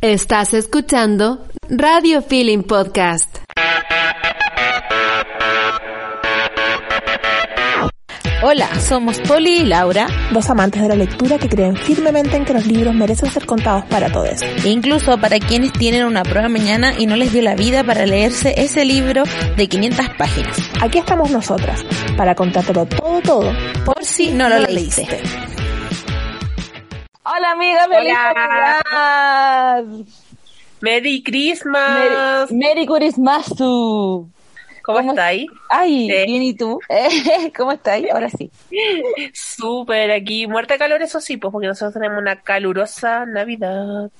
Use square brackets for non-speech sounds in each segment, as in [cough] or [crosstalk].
Estás escuchando Radio Feeling Podcast. Hola, somos Poli y Laura, dos amantes de la lectura que creen firmemente en que los libros merecen ser contados para todos. E incluso para quienes tienen una prueba mañana y no les dio la vida para leerse ese libro de 500 páginas. Aquí estamos nosotras, para contártelo todo, todo, por si no lo leíste. Hola amiga, feliz Navidad. Merry Christmas. Merry, Merry Christmas. ¿Cómo, ¿Cómo ahí? Ay, bien, ¿y tú? [laughs] ¿Cómo ahí? Ahora sí. Súper, aquí, muerte de calor, eso sí, pues porque nosotros tenemos una calurosa Navidad.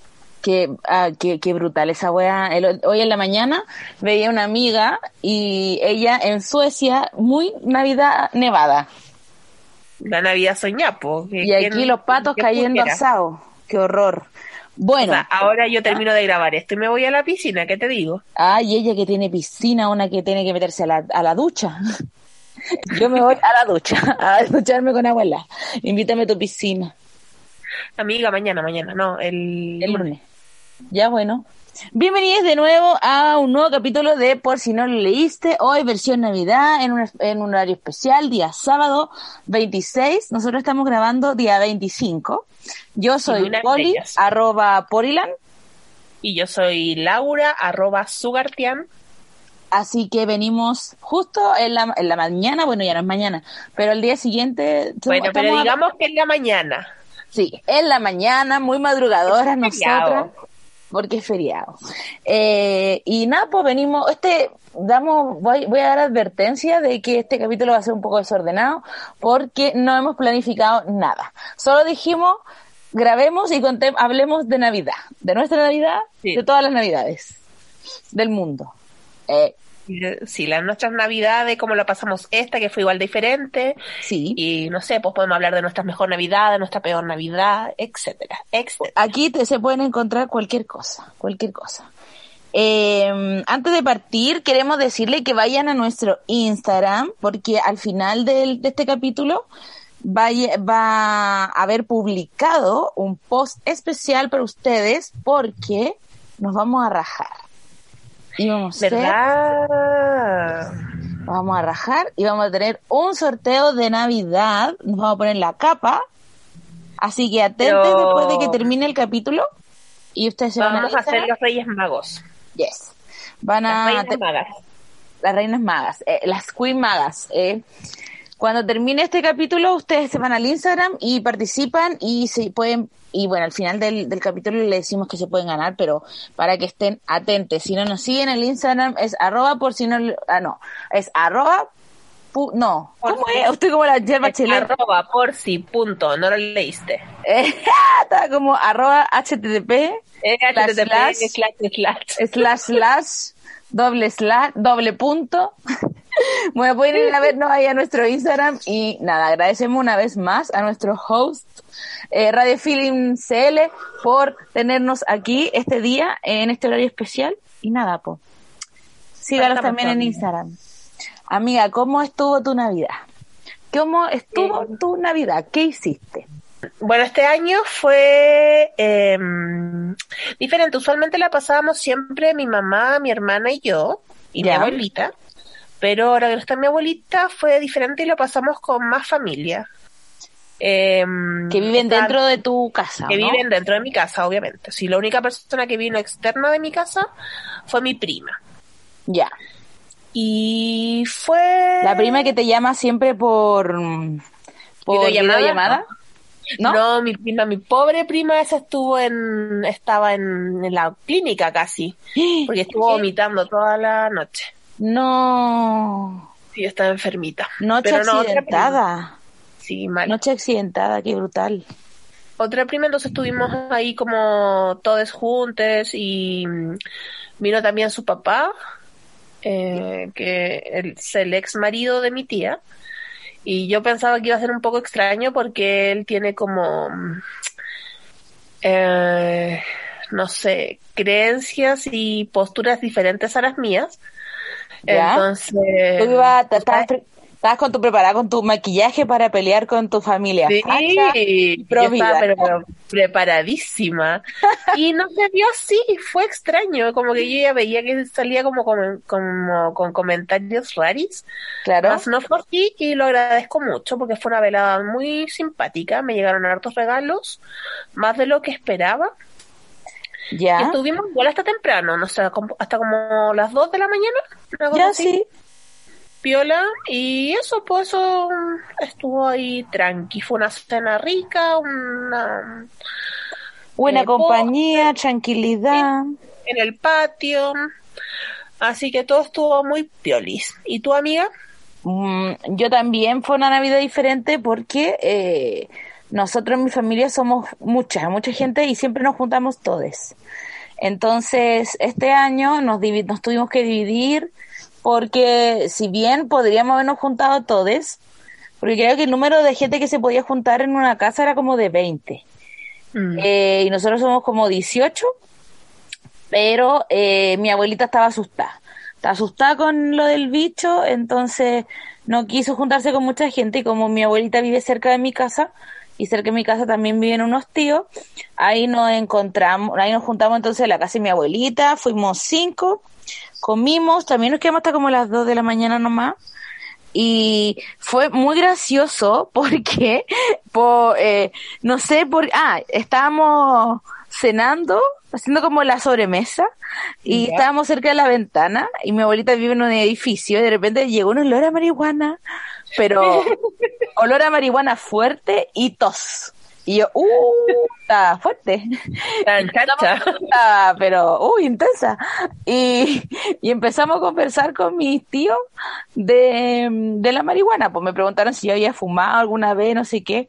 Qué, ah, qué, qué, brutal esa wea. hoy en la mañana veía una amiga y ella en Suecia, muy Navidad nevada. La Navidad soñapo. Y aquí los patos cayendo asados. Qué horror. Bueno. ahora yo termino de grabar esto y me voy a la piscina, ¿qué te digo? Ay, ella que tiene piscina, una que tiene que meterse a la, a la ducha. [laughs] yo me voy a la ducha, a ducharme con abuela. Invítame a tu piscina. Amiga, mañana, mañana, no, el, el lunes. Ya bueno. Bienvenidos de nuevo a un nuevo capítulo de Por si no lo leíste, hoy versión Navidad en un, en un horario especial, día sábado 26, nosotros estamos grabando día 25. Yo soy Poli, arroba Porilan. Y yo soy Laura, arroba Sugartian. Así que venimos justo en la, en la mañana, bueno, ya no es mañana, pero el día siguiente... Bueno, pero digamos que es la mañana. Sí, en la mañana, muy madrugadoras nosotros porque es feriado. Eh, y nada, pues venimos, este, damos, voy, voy a dar advertencia de que este capítulo va a ser un poco desordenado porque no hemos planificado nada. Solo dijimos, grabemos y contemos, hablemos de Navidad, de nuestra Navidad, de todas las Navidades del mundo. Eh, Sí, las nuestras navidades, cómo lo pasamos esta, que fue igual diferente. Sí. Y no sé, pues podemos hablar de nuestra mejor Navidad, de nuestra peor Navidad, etcétera, etcétera. Aquí te, se pueden encontrar cualquier cosa, cualquier cosa. Eh, antes de partir, queremos decirle que vayan a nuestro Instagram, porque al final del, de este capítulo va, va a haber publicado un post especial para ustedes, porque nos vamos a rajar. Y vamos a. Vamos a rajar y vamos a tener un sorteo de Navidad. Nos vamos a poner la capa. Así que atentos después de que termine el capítulo. Y ustedes se van a, a hacer los Reyes Magos. Yes. Van a. Las Reinas Magas. Las Reinas Magas. Eh, las Queen Magas. Eh. Cuando termine este capítulo, ustedes se van al Instagram y participan y se pueden, y bueno, al final del, del capítulo le decimos que se pueden ganar, pero para que estén atentos. Si no nos siguen, el Instagram es arroba por si no, ah, no, es arroba no, ¿cómo es? Usted como la yerba Arroba por si punto, no lo leíste. [laughs] Está como arroba http eh, slash, slash, slash, slash, slash, doble slash, doble punto. [laughs] bueno, pueden ir a vernos ahí a nuestro Instagram y nada, agradecemos una vez más a nuestro host eh, Radio Feeling CL por tenernos aquí este día en este horario especial y nada, po. Síganos también en Instagram. Amiga, ¿cómo estuvo tu Navidad? ¿Cómo estuvo Eh, tu Navidad? ¿Qué hiciste? Bueno, este año fue eh, diferente. Usualmente la pasábamos siempre mi mamá, mi hermana y yo, y Ya. mi abuelita. Pero ahora que no está mi abuelita, fue diferente y lo pasamos con más familia. Eh, Que viven dentro de tu casa, Que ¿no? viven dentro de mi casa, obviamente. Sí, la única persona que vino externa de mi casa fue mi prima. Ya. Y fue... La prima que te llama siempre por... por ¿Videollamada? videollamada. ¿No? ¿No? mi prima, mi pobre prima esa estuvo en, estaba en, en la clínica casi, [gasps] porque estuvo vomitando toda la noche. No. Sí, estaba enfermita. Noche Pero no, accidentada. Sí, mal. Noche accidentada, qué brutal. otra prima, entonces estuvimos ahí como todos juntos y mm, vino también su papá, eh, que es el ex marido de mi tía. Y yo pensaba que iba a ser un poco extraño porque él tiene como, mm, eh, no sé, creencias y posturas diferentes a las mías. ¿Ya? Entonces, Tú ibas- estabas, estabas con tu preparada con tu maquillaje para pelear con tu familia. Sí, pro yo estaba vida. pero preparadísima. [laughs] Y no se vio así, fue extraño, como que yo ya veía que salía como, como, como con comentarios raris. Claro. Más no fue así y lo agradezco mucho porque fue una velada muy simpática, me llegaron hartos regalos, más de lo que esperaba. Y Ya. estuvimos igual hasta temprano, no sé, hasta como las 2 de la mañana, Ya así, sí. piola, y eso, pues eso mm, estuvo ahí tranqui, fue una cena rica, una Buena Eh, compañía, tranquilidad. en el patio, así que todo estuvo muy piolis. ¿Y tu amiga? Mm, yo también fue una Navidad diferente porque eh, nosotros en mi familia somos mucha, mucha gente y siempre nos juntamos todos. Entonces, este año nos, nos tuvimos que dividir porque si bien podríamos habernos juntado todos, porque creo que el número de gente que se podía juntar en una casa era como de 20. Eh, y nosotros somos como 18, pero eh, mi abuelita estaba asustada. Estaba asustada con lo del bicho, entonces no quiso juntarse con mucha gente y como mi abuelita vive cerca de mi casa y cerca de mi casa también viven unos tíos, ahí nos encontramos, ahí nos juntamos entonces en la casa de mi abuelita, fuimos cinco, comimos, también nos quedamos hasta como las dos de la mañana nomás. Y fue muy gracioso [laughs] porque por, eh, no sé por ah estábamos cenando haciendo como la sobremesa y estábamos cerca de la ventana y mi abuelita vive en un edificio y de repente llegó un olor a marihuana pero [laughs] olor a marihuana fuerte y tos y yo uh está fuerte estaba, [laughs] pero, uy, intensa. Y, y empezamos a conversar con mis tíos de, de la marihuana. Pues me preguntaron si yo había fumado alguna vez, no sé qué.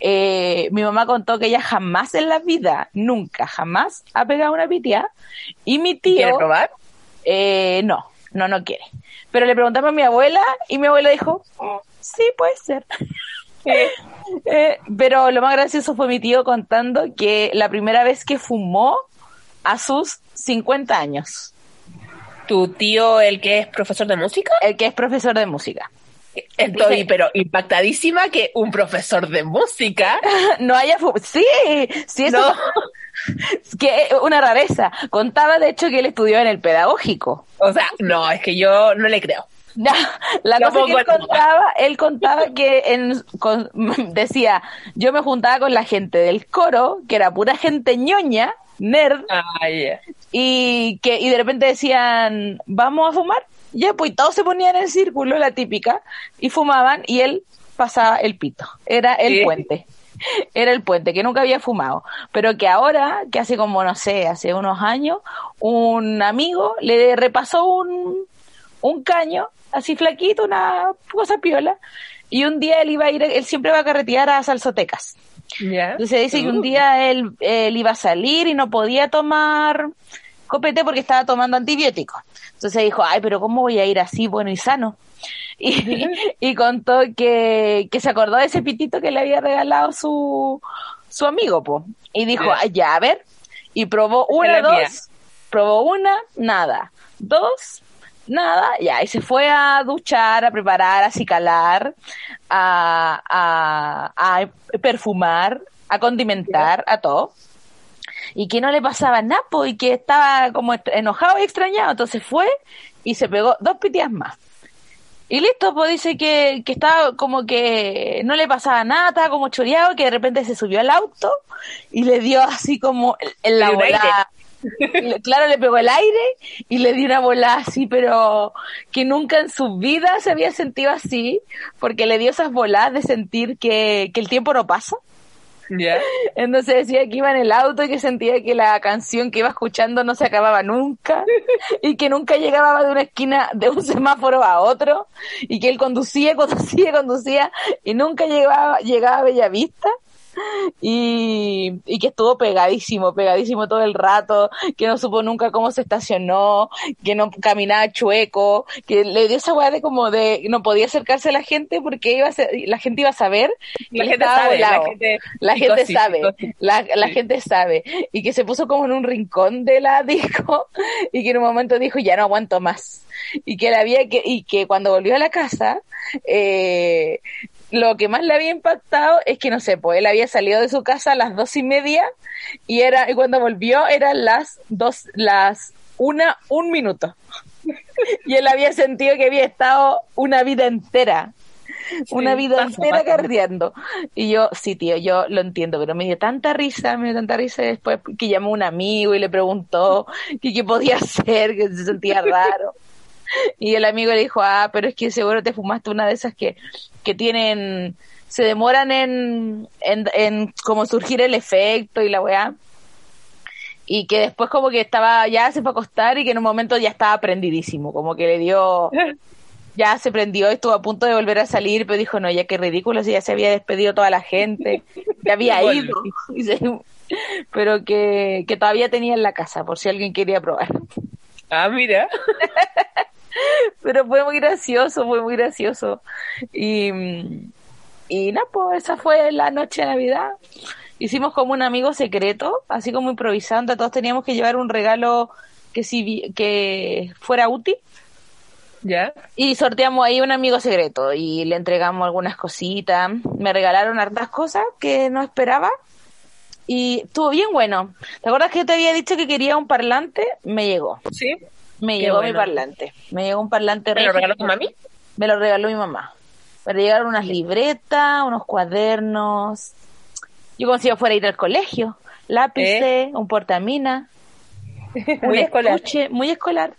Eh, mi mamá contó que ella jamás en la vida, nunca, jamás ha pegado una pitia. Y mi tío, ¿Quieres probar? eh, no, no, no quiere. Pero le preguntamos a mi abuela y mi abuela dijo, "Mm, sí, puede ser. [laughs] Eh, pero lo más gracioso fue mi tío contando que la primera vez que fumó a sus 50 años, ¿Tu tío, el que es profesor de música? el que es profesor de música. Estoy, pero impactadísima que un profesor de música. [laughs] No haya fumado. Sí, sí, eso No. es [laughs] que una rareza. Contaba de hecho que él estudió en el pedagógico. O sea, no, es que yo no le creo. [laughs] Ya, la cosa que él contaba, él contaba que en, con- decía, yo me juntaba con la gente del coro, que era pura gente ñoña, nerd, Ay, y que y de repente decían, vamos a fumar. Ya, pues todos se ponían en círculo, la típica, y fumaban, y él pasaba el pito. Era el puente. Era el puente, que nunca había fumado. Pero que ahora, que hace como, no sé, hace unos años, un amigo le repasó un, un caño, así flaquito, una cosa piola, y un día él iba a ir, él siempre va a carretear a salsotecas. Entonces dice que un día él, él iba a salir y no podía tomar copete porque estaba tomando antibióticos. Entonces dijo, ay, pero ¿cómo voy a ir así bueno y sano? [laughs] Y, [laughs] y contó que, que se acordó de ese pitito que le había regalado su, su amigo, po. Y dijo, Ya. ay, ya, a ver. Y probó una, mía. dos, probó una, nada. Dos, nada, ya. Y se fue a duchar, a preparar, a acicalar, a, a, a perfumar, a condimentar, a todo y que no le pasaba nada, y que estaba como enojado y extrañado. Entonces fue y se pegó dos pitias más. Y listo, pues dice que, que estaba como que no le pasaba nada, estaba como choreado, que de repente se subió al auto y le dio así como el- en la volada. Claro, le pegó el aire y le dio una bola así, pero que nunca en su vida se había sentido así, porque le dio esas bolas de sentir que, que el tiempo no pasa. Ya. [laughs] Entonces decía que iba en el auto y que sentía que la canción que iba escuchando no se acababa nunca [laughs] y que nunca llegaba de una esquina de un semáforo a otro y que él conducía, [laughs] conducía, conducía y nunca llegaba, llegaba a Bellavista y, y que estuvo pegadísimo, pegadísimo todo el rato, que no supo nunca cómo se estacionó, que no caminaba chueco, que le dio esa weá de como de no podía acercarse a la gente porque iba a ser- la gente iba a saber que La gente sabe, la gente, La gente sabe, psicosis. la, la Sí. gente sabe. Y que se puso como en un rincón de la [laughs] disco y que en un momento dijo, ya no aguanto más. Y que, la había que, y que cuando volvió a la casa, eh, lo que más le había impactado es que, no sé, pues él había salido de su casa a las dos y media y era, y cuando volvió eran las dos, las una, un minuto. [laughs] Y él había sentido que había estado una vida entera una vida pasa, entera pasa. carreando. Y yo, sí, tío, yo lo entiendo, pero me dio tanta risa, me dio tanta risa después que llamó a un amigo y le preguntó que qué podía [laughs] hacer, que se sentía raro. [laughs] Y el amigo le dijo, ah, pero es que seguro te fumaste una de esas que, que tienen, se demoran en, en, en como surgir el efecto y la weá. Y que después como que estaba, ya se fue a acostar y que en un momento ya estaba prendidísimo, como que le dio, [laughs] ya se prendió, estuvo a punto de volver a salir, pero dijo, no, ya qué ridículo, si ya se había despedido toda la gente, ya había [laughs] ido, Y se- pero que, que todavía tenía en la casa, por si alguien quería probar. Ah, mira. [laughs] Pero fue muy gracioso, fue muy gracioso. Y, y nada, pues esa fue la noche de Navidad. Hicimos como un amigo secreto, así como improvisando, todos teníamos que llevar un regalo que, si, que fuera útil. Ya. Y sorteamos ahí un amigo secreto y le entregamos algunas cositas. Me regalaron hartas cosas que no esperaba. Y estuvo bien bueno. ¿Te acuerdas que yo te había dicho que quería un parlante? Me llegó. Sí. Me Qué llegó mi bueno. parlante. Me llegó un parlante ¿Te lo regaló tu mami? Me lo regaló mi mamá. Me llegaron unas libretas, unos cuadernos. Yo como si yo fuera a ir al colegio. Lápices, un portamina. [laughs] ¿Eh? Muy un escolar. muy escolar.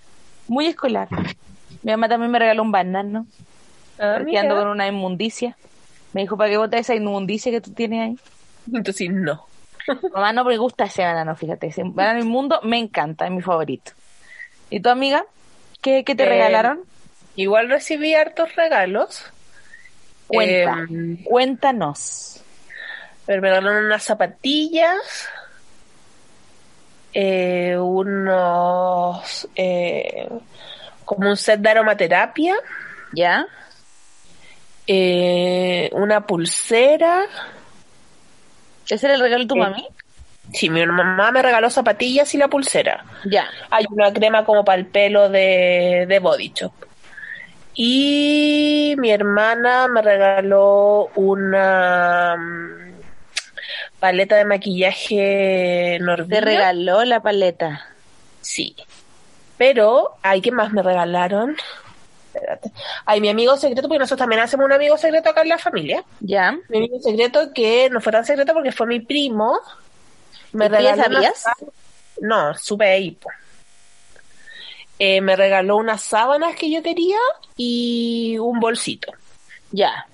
Muy escolar. Mi mamá también me regaló un banano. Ah, porque ando con una inmundicia. Me dijo, ¿para qué botas esa inmundicia que tú tienes ahí? Entonces, no. Mamá no me gusta ese banano, fíjate. Ese banano inmundo me encanta, es mi favorito. ¿Y tu amiga? ¿Qué, qué te Eh, regalaron? Igual recibí hartos regalos. Cuenta, Eh, cuéntanos. me regalaron unas zapatillas. eh, unos. eh, como un set de aromaterapia. ¿Ya? eh, una pulsera. ¿Ese era el regalo de tu mami? Sí, mi mamá me regaló zapatillas y la pulsera. Ya. Hay una crema como para el pelo de, de Body Shop. Y mi hermana me regaló una mm, paleta de maquillaje Norvina. Te regaló la paleta. Sí. Pero, ¿hay qué más me regalaron? Espérate. Hay mi amigo secreto, porque nosotros también hacemos un amigo secreto acá en la familia. ¿Ya? Mi amigo secreto que no fue tan secreto porque fue mi primo. Me ¿Y tú ya regaló sabías? No, supe ahí. Eh, me regaló unas sábanas que yo quería y un bolsito. Ya.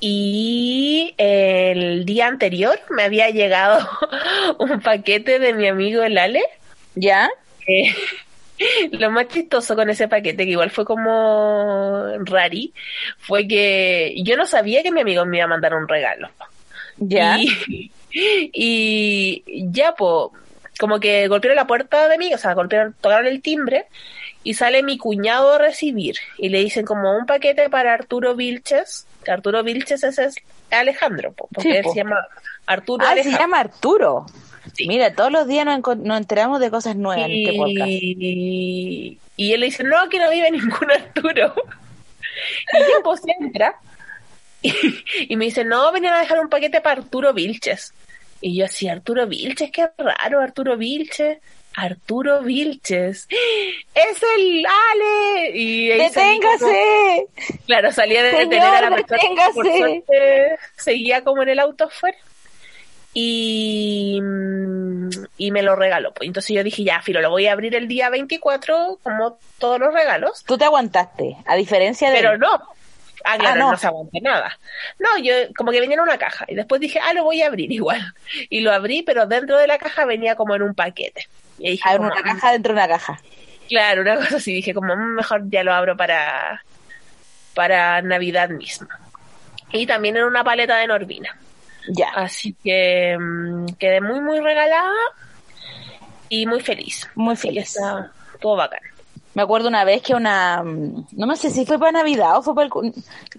Y el día anterior me había llegado [laughs] un paquete de mi amigo el Ale. ¿Ya? Eh, [laughs] lo más chistoso con ese paquete, que igual fue como rari, fue que yo no sabía que mi amigo me iba a mandar un regalo. ¿Ya? Y, [laughs] y ya, pues, como que golpearon la puerta de mí, o sea, golpearon, tocaron el timbre y sale mi cuñado a recibir y le dicen como un paquete para Arturo Vilches. Arturo Vilches ese es Alejandro, po, porque Sí, él po. se llama Arturo Ah, se Alejandro. llama Arturo. Sí. Mira, todos los días nos, nos enteramos de cosas nuevas en este podcast. Y, y él le dice, no, aquí no vive [laughs] ningún Arturo. Y yo pues entra y, y me dice, no, venían a dejar un paquete para Arturo Vilches. Y yo así, Arturo Vilches, qué raro, Arturo Vilches. Arturo Vilches. ¡Es el Ale! Y como- ¡Deténgase! Claro, salía de Señor, detener a la persona por suerte seguía como en el auto afuera. Y, mm, y me lo regaló. Pues entonces yo dije, ya, Filo, lo voy a abrir el día 24, como todos los regalos. Tú te aguantaste, a diferencia de... Pero no. Ah, claro, no. no. se aguanté nada. No, yo como que venía en una caja. Y después dije, ah, lo voy a abrir [laughs] igual. Y lo abrí, pero dentro de la caja venía como en un paquete. Y dije, Ah, como, una caja dentro de una caja. Claro, una cosa así. Dije, como "Mm, mejor ya lo abro para, para Navidad misma. Y también en una paleta de Norvina. Ya. Así que mm, quedé muy, muy regalada y muy feliz. Muy feliz. está todo bacán. Me acuerdo una vez que una, mm, no me sé si fue para Navidad o fue para el,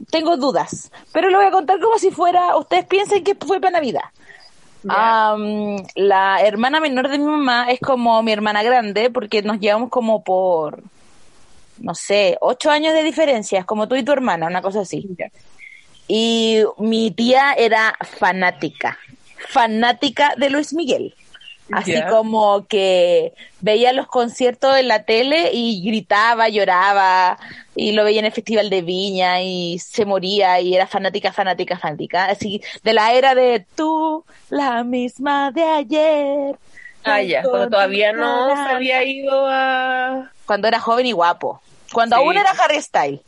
tengo dudas, pero lo voy a contar como si fuera, ustedes piensen que fue para Navidad. Am, la hermana menor de mi mamá es como mi hermana grande porque nos llevamos como por, no sé, ocho años de diferencia, es como tú y tu hermana, una cosa así. Y mi tía era fanática, fanática de Luis Miguel. Así como que veía los conciertos en la tele y gritaba, lloraba, y lo veía en el Festival de Viña y se moría y era fanática, fanática, fanática. Así de la era de tú, la misma de ayer. Ah, ya, cuando todavía no se había ido a... Cuando era joven y guapo. Cuando Sí. aún era Harry Style.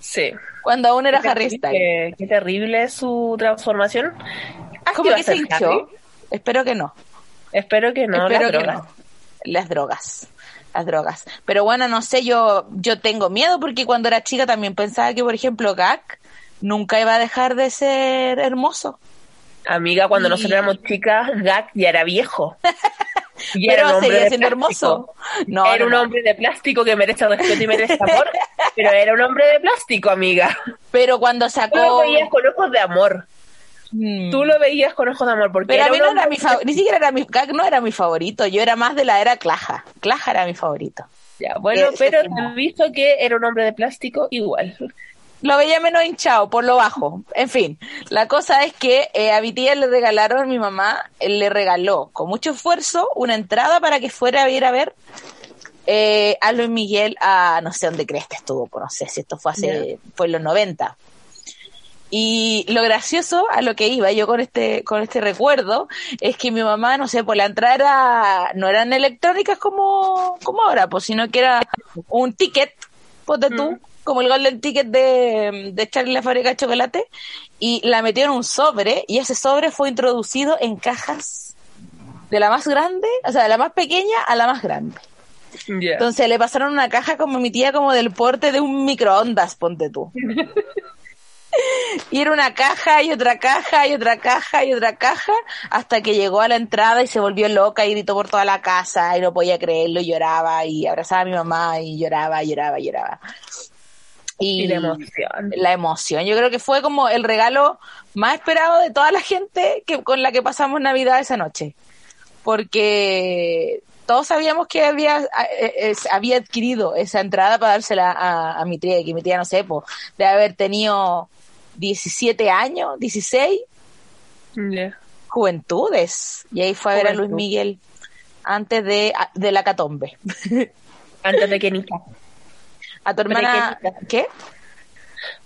Sí. Cuando aún era Qué Harry terrible- Style. Qué terrible su transformación. ¿Has ¿Cómo que se hinchó? Espero que no. Espero que no, Espero la que droga. no. Las drogas. Las drogas. Pero bueno, no sé, yo, yo tengo miedo porque cuando era chica también pensaba que, por ejemplo, Gak nunca iba a dejar de ser hermoso. Amiga, cuando Y- nosotros éramos chicas, Gak ya era viejo. [laughs] Y Pero seguía siendo hermoso. No, era no, un no. hombre de plástico que merece respeto y merece [laughs] amor, pero era un hombre de plástico, amiga. Pero cuando Tú lo sacó... veías con ojos de amor. Mm. Tú lo veías con ojos de amor, porque Pero a era mí no era mi favorito, ni siquiera era mi, no era mi favorito, yo era más de la era Claja. Claja era mi favorito. Ya, bueno, Eh, pero he visto que era un hombre de plástico igual. [laughs] Lo veía menos hinchado, por lo bajo. En fin, la cosa es que eh, a mi tía le regalaron, mi mamá eh, le regaló con mucho esfuerzo una entrada para que fuera a ir a ver eh, a Luis Miguel a no sé dónde crees que estuvo, pues no sé si esto fue hace, fue en los 90. Y lo gracioso a lo que iba yo con este, con este recuerdo es que mi mamá, no sé, por la entrada era- no eran electrónicas como, como ahora, pues, sino que era un ticket, ponte tú, como el golden ticket de, de Charlie la fábrica de chocolate, y la metió en un sobre, y ese sobre fue introducido en cajas de la más grande, o sea, de la más pequeña a la más grande. Entonces le pasaron una caja como mi tía, como del porte de un microondas, ponte tú. [laughs] Y era una caja y otra caja y otra caja y otra caja hasta que llegó a la entrada y se volvió loca y gritó por toda la casa y no podía creerlo y lloraba y abrazaba a mi mamá y lloraba, lloraba, lloraba. Y, Y la emoción. la emoción. Yo creo que fue como el regalo más esperado de toda la gente que, con la que pasamos Navidad esa noche. Porque todos sabíamos que había, eh, eh, había adquirido esa entrada para dársela a, a mi tía, que mi tía, no sé, po, de haber tenido 17 años, 16, Ya. juventudes. Y ahí fue a ver a Luis. Miguel antes de, de la catombe. [laughs] Antes de Kenita. A tu hermana, Prequenita. ¿qué?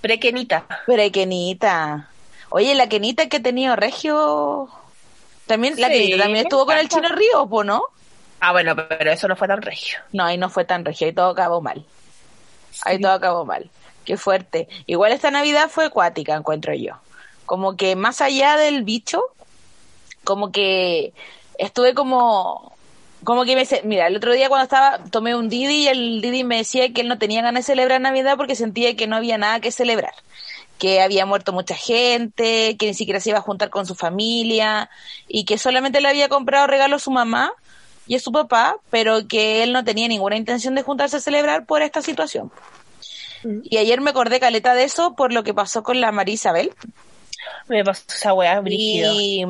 Prekenita. Pero Kenita. Oye, la Kenita que ha tenido Regio. También, la. Kenita también estuvo con el Chino Río, ¿po no? Ah, bueno, pero eso no fue tan regio. No, ahí no fue tan regio, ahí todo acabó mal. Ahí todo acabó mal. Qué fuerte. Igual esta Navidad fue acuática, encuentro yo. Como que más allá del bicho, como que estuve como como que me mira, el otro día cuando estaba tomé un Didi y el Didi me decía que él no tenía ganas de celebrar Navidad porque sentía que no había nada que celebrar, que había muerto mucha gente, que ni siquiera se iba a juntar con su familia y que solamente le había comprado regalo a su mamá y a su papá, pero que él no tenía ninguna intención de juntarse a celebrar por esta situación. Y ayer me acordé caleta de eso por lo que pasó con la María Isabel Me pasó esa weá brígido. y,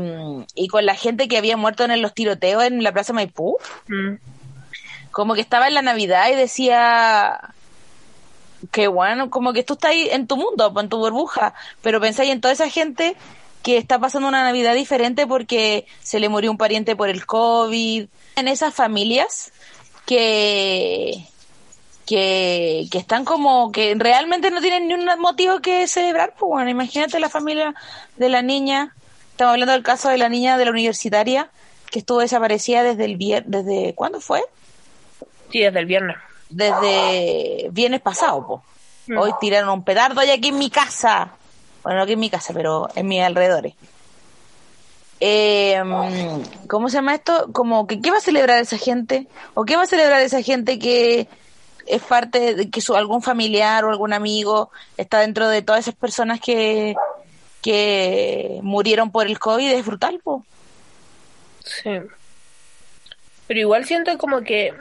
y con la gente que había muerto en los tiroteos en la Plaza Maipú. Mm. Como que estaba en la Navidad y decía que bueno, como que tú estás ahí en tu mundo, en tu burbuja, pero pensáis en toda esa gente que está pasando una Navidad diferente porque se le murió un pariente por el COVID, en esas familias que que, que están como que realmente no tienen ni un motivo que celebrar, pues bueno, imagínate la familia de la niña, estamos hablando del caso de la niña de la universitaria que estuvo desaparecida desde el viernes, desde ¿cuándo fue? Sí, desde el viernes. desde viernes pasado. Mm. Hoy tiraron un petardo y aquí en mi casa. Bueno, no aquí en mi casa, pero en mis alrededores. Eh, ¿Cómo se llama esto? Como que ¿qué va a celebrar esa gente? ¿O qué va a celebrar esa gente que es parte de que su algún familiar o algún amigo está dentro de todas esas personas que que murieron por el COVID es brutal, po. Sí. Pero igual siento como que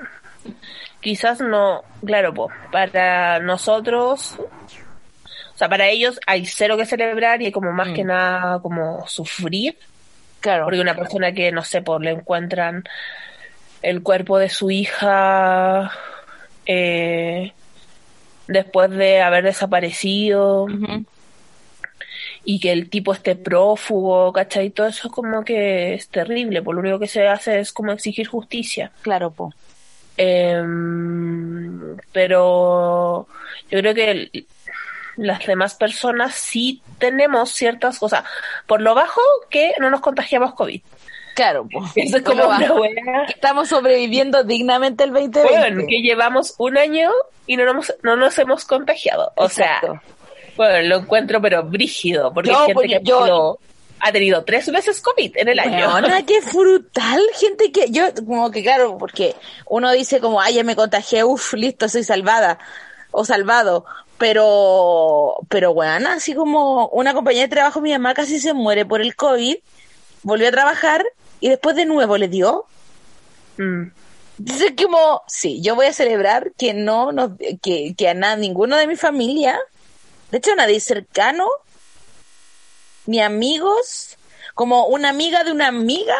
quizás no, claro, po, para nosotros, o sea, para ellos hay cero que celebrar y hay como más que Mm. nada como sufrir, Claro. porque una persona que, no sé, pues le encuentran el cuerpo de su hija eh, después de haber desaparecido y que el tipo esté prófugo, ¿cachai? Todo eso como que es terrible, por lo único que se hace es como exigir justicia. Claro, po. Em, pero yo creo que el- las demás personas sí tenemos ciertas cosas. Por lo bajo, que no nos contagiamos COVID. Claro, po. [laughs] Eso es como Bueno, wea. Estamos sobreviviendo dignamente el 2020. Bueno, que llevamos un año y no nos, no nos hemos contagiado. O Exacto. sea, bueno, lo encuentro pero brígido, porque Yo, hay gente pues, que ha yo- tenido- ha tenido tres veces COVID en el año. Weona, [laughs] qué brutal, gente que yo, como que claro, porque uno dice como, ay, ya me contagié, uff, listo, soy salvada o salvado, pero, pero bueno, así como una compañía de trabajo, mi mamá casi se muere por el COVID, volvió a trabajar y después de nuevo le dio. Mm. Entonces como, sí, yo voy a celebrar que no nos, que, que a nada, ninguno de mi familia, de hecho nadie cercano, ni amigos, como una amiga de una amiga,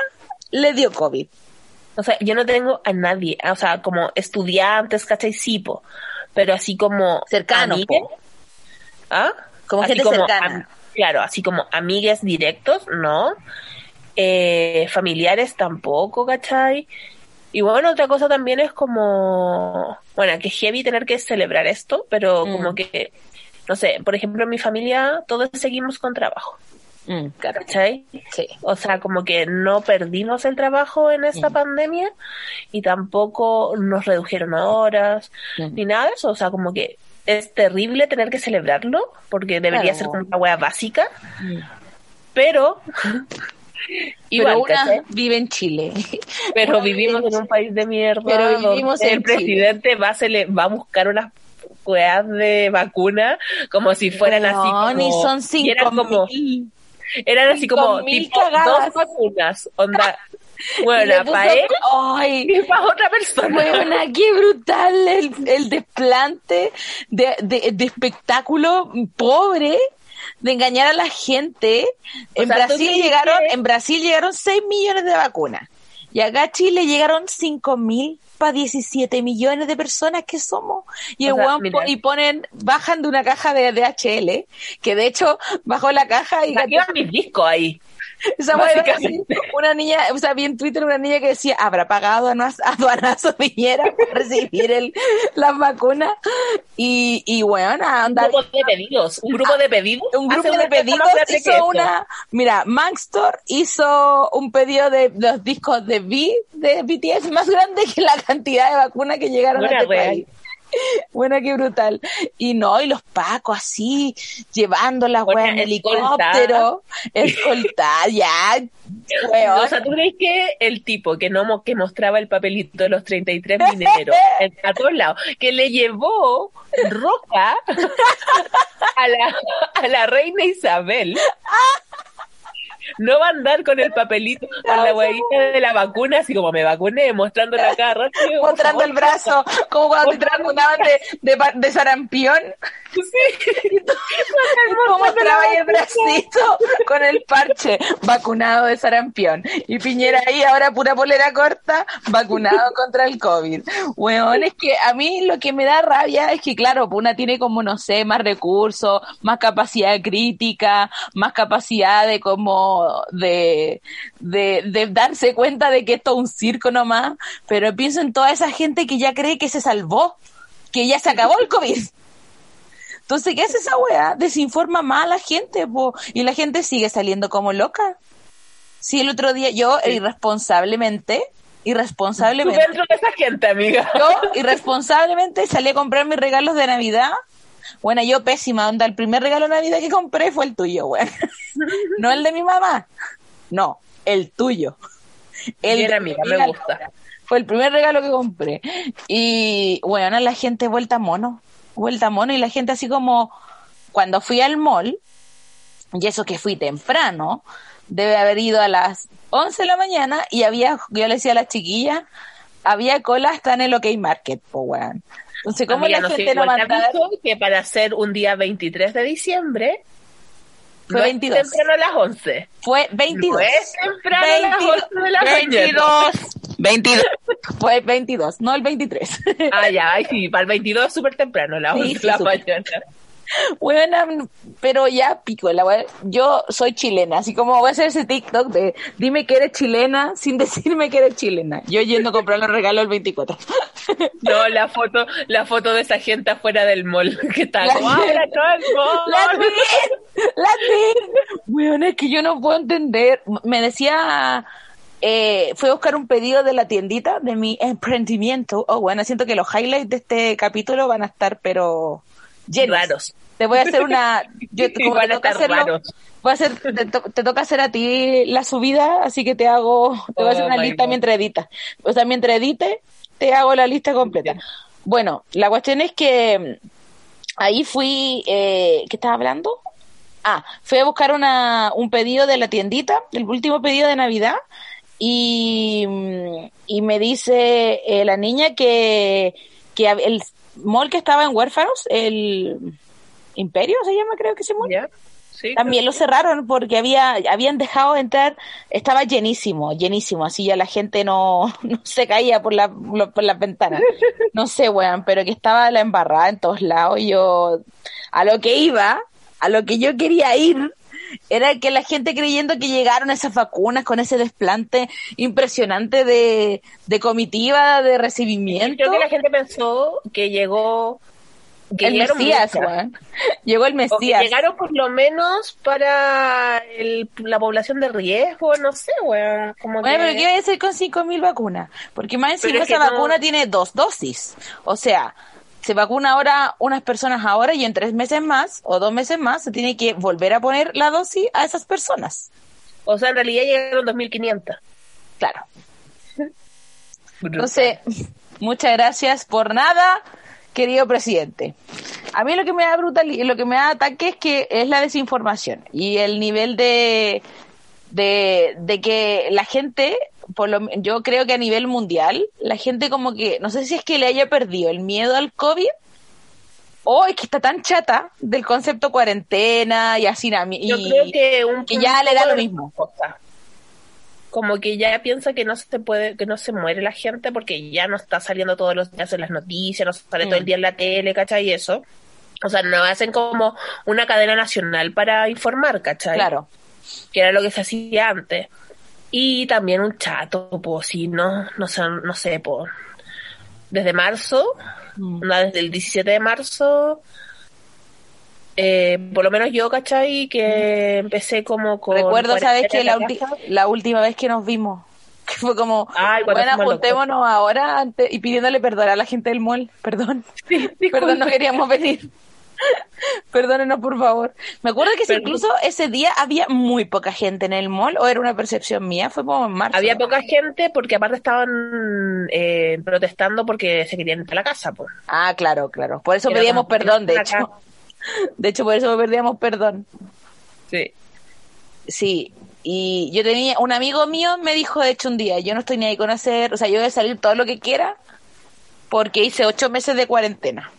le dio COVID. O sea, yo no tengo a nadie, o sea, como estudiantes, ¿cachai? Sí, po. pero así como... Cercano, amigues, po. ¿Ah? Como Así gente cercana. am- claro, así como amigues directos, ¿no? Eh, familiares tampoco, ¿cachai? Y bueno, otra cosa también es como, bueno, que es heavy tener que celebrar esto, pero Mm. como que, no sé, por ejemplo, en mi familia todos seguimos con trabajo, Mm. ¿cachai? Sí. O sea, como que no perdimos el trabajo en esta Mm. pandemia y tampoco nos redujeron horas ni nada de eso. O sea, como que es terrible tener que celebrarlo porque debería Claro. ser como una wea básica, pero [laughs] igual, pero vive en Chile. [laughs] pero vivimos en un país de mierda. Pero vivimos donde en el presidente va a, cele- va a buscar unas weas de vacuna como si fueran así como ni son y eran cinco como mil. eran así cinco como mil tipo cagadas. dos vacunas onda [laughs] Y le bueno puso- para él Ay, [laughs] y para otra persona Buena, qué brutal el, el desplante de, de, de espectáculo pobre de engañar a la gente. En O sea, ¿tú Brasil llegaron, que- en Brasil llegaron 6 millones de vacunas. Y acá a Chile llegaron 5 mil para 17 millones de personas que somos. Y, O sea, po- y ponen, bajan de una caja de DHL, que de hecho bajó la caja y van mis discos ahí [laughs] esa una niña, o sea, vi en Twitter una niña que decía, ¿habrá pagado aduanas- aduanazo Piñera para recibir el, las vacunas? Y, y bueno, un anda, grupo de pedidos un grupo de pedidos. un grupo de pedidos hizo una, mira, Maxtor hizo un pedido de los discos de B, de BTS más grande que la cantidad de vacunas que llegaron a este país. [laughs] Bueno, qué brutal. Y no, y los pacos así, llevando las weas en helicóptero, [laughs] escoltar, ya, weón. O sea, ¿tú crees que el tipo que no que mostraba el papelito de los 33 mineros [laughs] en- a todos lados, que le llevó roca a la, a la reina Isabel, no va a andar con el papelito, con la huevita de la vacuna, así como me vacuné, mostrando la cara, [laughs] mostrando favor, el brazo, como cuando te vacunaban de, de, de sarampión, Sí. [laughs] como mostraba ahí el bracito [laughs] con el parche, vacunado de sarampión. Y Piñera ahí, ahora pura polera corta, vacunado [laughs] contra el COVID. Weón, es que a mí lo que me da rabia es que, claro, pues una tiene como, no sé, más recursos, más capacidad crítica, más capacidad de como, de, de, de darse cuenta de que esto es un circo nomás, pero pienso en toda esa gente que ya cree que se salvó, que ya se acabó el COVID. Entonces, ¿qué hace esa weá? Desinforma más a la gente, po, y la gente sigue saliendo como loca. Sí, el otro día yo irresponsablemente, Tú irresponsablemente, dentro de esa gente, amiga. yo irresponsablemente salí a comprar mis regalos de Navidad. Bueno, yo pésima, onda, el primer regalo de Navidad que compré fue el tuyo, weón. [laughs] No el de mi mamá, no, el tuyo. El Bien, de amiga, mi me gusta. Fue el primer regalo que compré. Y bueno, la gente vuelta mono, vuelta mono y la gente así como cuando fui al mall, y eso que fui temprano, debe haber ido a las 11 de la mañana y había, yo le decía a las chiquillas, había cola hasta en el OK Market, po weón. Entonces, ¿cómo Amiga, la no gente no igual te manda? aviso que para ser un día 23 de diciembre Fue no es 22. temprano a las 11. Fue 22. No es temprano a las 22. 11 de la mañana. 22. [laughs] Fue 22, no el 23. Ah, ya, ay, sí, para el 22 es súper temprano, a las Sí, 11 de sí, la mañana. Bueno, pero ya pico la wea. Yo soy chilena, así como voy a hacer ese TikTok de dime que eres chilena sin [laughs] decirme que eres chilena. Yo yendo a comprar los regalos el 24. [laughs] No, la foto, la foto de esa gente afuera del mall. ¿Qué tal? La- Como, ¡Ahora todo el mall! ¡La! ¡La Tin! Weón, es que yo no puedo entender. Me decía, eh, fui a buscar un pedido de la tiendita de mi emprendimiento. Oh, bueno, siento que los highlights de este capítulo van a estar, pero llenos. Raros. Te voy a hacer una. [laughs] Yo, como Van te toca hacerlo, raros. voy a hacer, te, to- te toca hacer a ti la subida, así que te hago, te voy a hacer Oh una lista God. mientras editas. O sea, mientras edite, te hago la lista completa. Bueno, la cuestión es que mm, ahí fui, eh, ¿qué estaba hablando? Ah, fui a buscar una, un pedido de la tiendita, el último pedido de Navidad, y, mm, y me dice eh, la niña que, que el mall que estaba en Huérfanos, el Imperio se llama, creo que se. Sí. También lo cerraron porque había habían dejado entrar, estaba llenísimo, llenísimo, así ya la gente no, [laughs] no se caía por, la, por las ventanas. No sé, weón, pero que estaba la embarrada en todos lados. Yo, a lo que iba, a lo que yo quería ir, era que la gente creyendo que llegaron esas vacunas con ese desplante impresionante de, de comitiva, de recibimiento. Creo que la gente pensó que llegó. Que el Mesías, muchas. Llegó el Mesías. llegaron por lo menos para el- la población de riesgo, no sé, weón. Como Bueno, que... pero ¿qué voy a hacer con 5.000 vacunas? Porque más encima esa no- vacuna tiene dos dosis. O sea, se vacuna ahora unas personas ahora y en tres meses más o dos meses más se tiene que volver a poner la dosis a esas personas. O sea, en realidad llegaron 2.500. Claro. [laughs] Entonces, muchas gracias por nada, querido presidente. A mí lo que me da brutal, lo que me da ataque es que es la desinformación y el nivel de de, de que la gente, por lo, yo creo que a nivel mundial, la gente como que, no sé si es que le haya perdido el miedo al COVID o es que está tan chata del concepto cuarentena y hacinamiento. Yo creo que un que ya un le da lo mismo. cosa. Como que ya piensa que no se puede, que no se muere la gente porque ya no está saliendo todos los días en las noticias, no sale todo el Mm. día en la tele, ¿cachai? Y eso. O sea, no hacen como una cadena nacional para informar, ¿cachai? Claro. Que era lo que se hacía antes. Y también un chato, pues, sí, no, no sé, no sé, por desde marzo, Mm. desde el 17 de marzo, eh, por lo menos yo, ¿cachai? Que empecé como con... Recuerdo, ¿sabes que la, la última vez que nos vimos? [laughs] Que fue como, Ay, bueno, juntémonos ahora antes, y pidiéndole perdón a la gente del mall. Perdón. [laughs] Perdón, no queríamos venir. [laughs] Perdónenos, por favor. Me acuerdo que si incluso ese día había muy poca gente en el mall, o era una percepción mía, fue como en marzo. Había poca gente porque aparte estaban eh, protestando porque se querían ir a la casa, pues. Ah, claro, claro. Por eso pedíamos perdón, de "Ven hecho. acá". [laughs] De hecho, por eso pedíamos perdón. Sí. Sí, y yo tenía, un amigo mío me dijo, de hecho, un día, yo no estoy ni ahí con hacer, o sea, yo voy a salir todo lo que quiera porque hice ocho meses de cuarentena.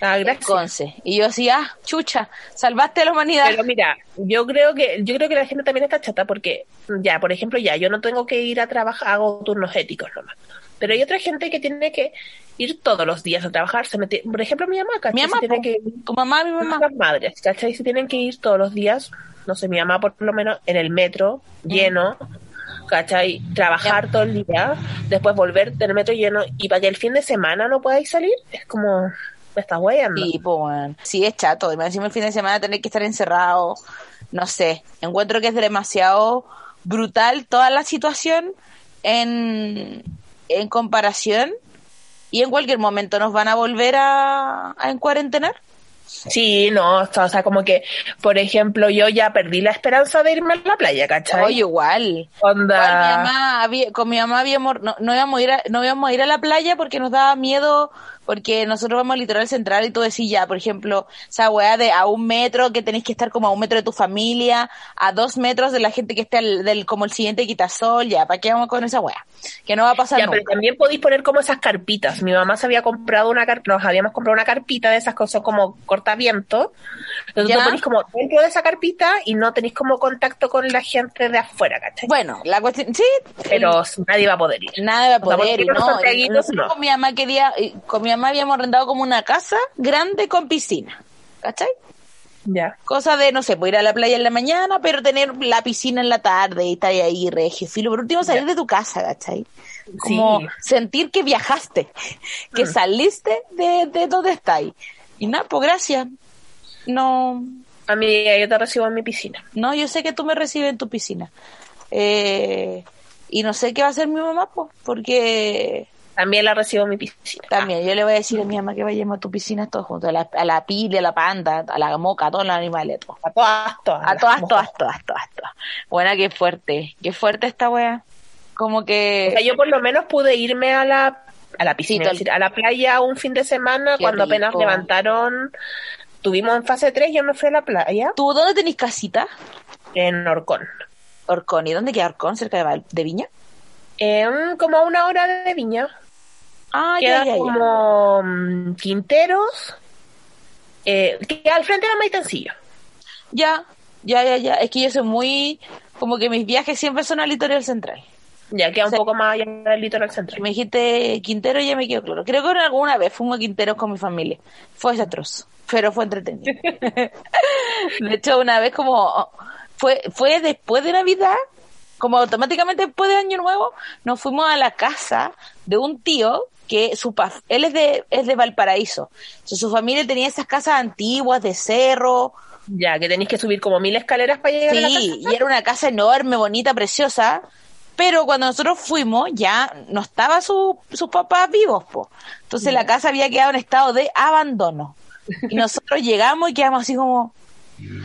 Ah, gracias. Y yo así, ah, chucha, salvaste a la humanidad. Pero mira, yo creo que yo creo que la gente también está chata porque ya, por ejemplo, ya yo no tengo que ir a trabajar, hago turnos éticos nomás. Pero hay otra gente que tiene que ir todos los días a trabajar. Se mete, por ejemplo, mi mamá, ¿cachai? mi mamá, tiene que tu mamá, mi mamá. Las madres, ¿cachai? Se tienen que ir todos los días, no sé, mi mamá por lo menos en el metro lleno, ¿cachai? Trabajar todo el día, después volver del metro lleno y para que el fin de semana no podáis salir, es como, me estás guayando. Sí, pues, bueno. sí, es chato. Y me encima el fin de semana tener que estar encerrado, no sé. Encuentro que es demasiado brutal toda la situación en, en comparación. Y en cualquier momento nos van a volver a, a encuarentenar. Sí, no, o sea, como que, por ejemplo, yo ya perdí la esperanza de irme a la playa, ¿cachai? Oye, igual. Onda- Igual mi mamá había- con mi mamá habíamos, no, no íbamos a ir a, no íbamos a ir a la playa porque nos daba miedo porque nosotros vamos al litoral central y tú decís ya, por ejemplo, esa weá de a un metro que tenéis que estar como a un metro de tu familia, a dos metros de la gente que esté al- del, como el siguiente quitasol, ya, ¿para qué vamos con esa weá? Que no va a pasar Ya, pero nunca. también podéis poner como esas carpitas. Mi mamá se había comprado una carpita, nos habíamos comprado una carpita de esas cosas como cortaviento. Entonces tú ponís como dentro de esa carpita y no tenéis como contacto con la gente de afuera, ¿cachai? Bueno, la cuestión, sí, Pero nadie va a poder ir. Nada va a O sea, poder, los no. Nosotros no. con mi mamá quería, con mi mamá habíamos arrendado como una casa grande con piscina, ¿cachai? Ya. Cosa de, no sé, pues ir a la playa en la mañana, pero tener la piscina en la tarde y estar ahí regio, filo. Por último, salir de tu casa, ¿cachai? Como Sí. sentir que viajaste, que Mm. saliste de, de donde estáis. Y nada, pues gracias. No, Amiga, yo te recibo en mi piscina. no, yo sé que tú me recibes en tu piscina. Eh, y no sé qué va a hacer mi mamá, pues, porque También la recibo en mi piscina. También, yo le voy a decir a mi mamá que vayamos a tu piscina todos juntos, a la, a la pili, a la panda, a la moca, a todos los animales, a todos. A todas, todas. A todas, todas, todas, todas, todas. Buena, qué fuerte, qué fuerte esta wea. Como O sea, que... yo por lo menos pude irme a la, a la piscina, Sí, decir, a la playa un fin de semana Qué cuando apenas levantaron, tuvimos en fase 3, yo me fui a la playa ¿Tú dónde tenés casita? en Orcón. Orcón. ¿Y dónde queda Orcón? ¿Cerca de, de Viña? En como a una hora de Viña. Ah, ya, Queda ya, ya. como Quinteros, eh, queda al frente de la Maitencillo. Ya, ya, ya, ya. Es que yo soy muy... Como que mis viajes siempre son al litoral central. Ya queda un poco más allá del litoral central. me dijiste Quintero ya me quedo claro. Creo que alguna vez fuimos a Quinteros con mi familia. Fue desastroso, pero fue entretenido. [laughs] de hecho, una vez como fue fue después de Navidad, como automáticamente después de Año Nuevo, nos fuimos a la casa de un tío que su él es de es de Valparaíso. Entonces, su familia tenía esas casas antiguas de cerro, Ya, que tenéis que subir como mil escaleras para llegar a la Sí, casa. y era una casa enorme, bonita, preciosa. Pero cuando nosotros fuimos, ya no estaba su, sus papás vivos, po. Entonces la casa había quedado en estado de abandono. Y nosotros [laughs] llegamos y quedamos así como,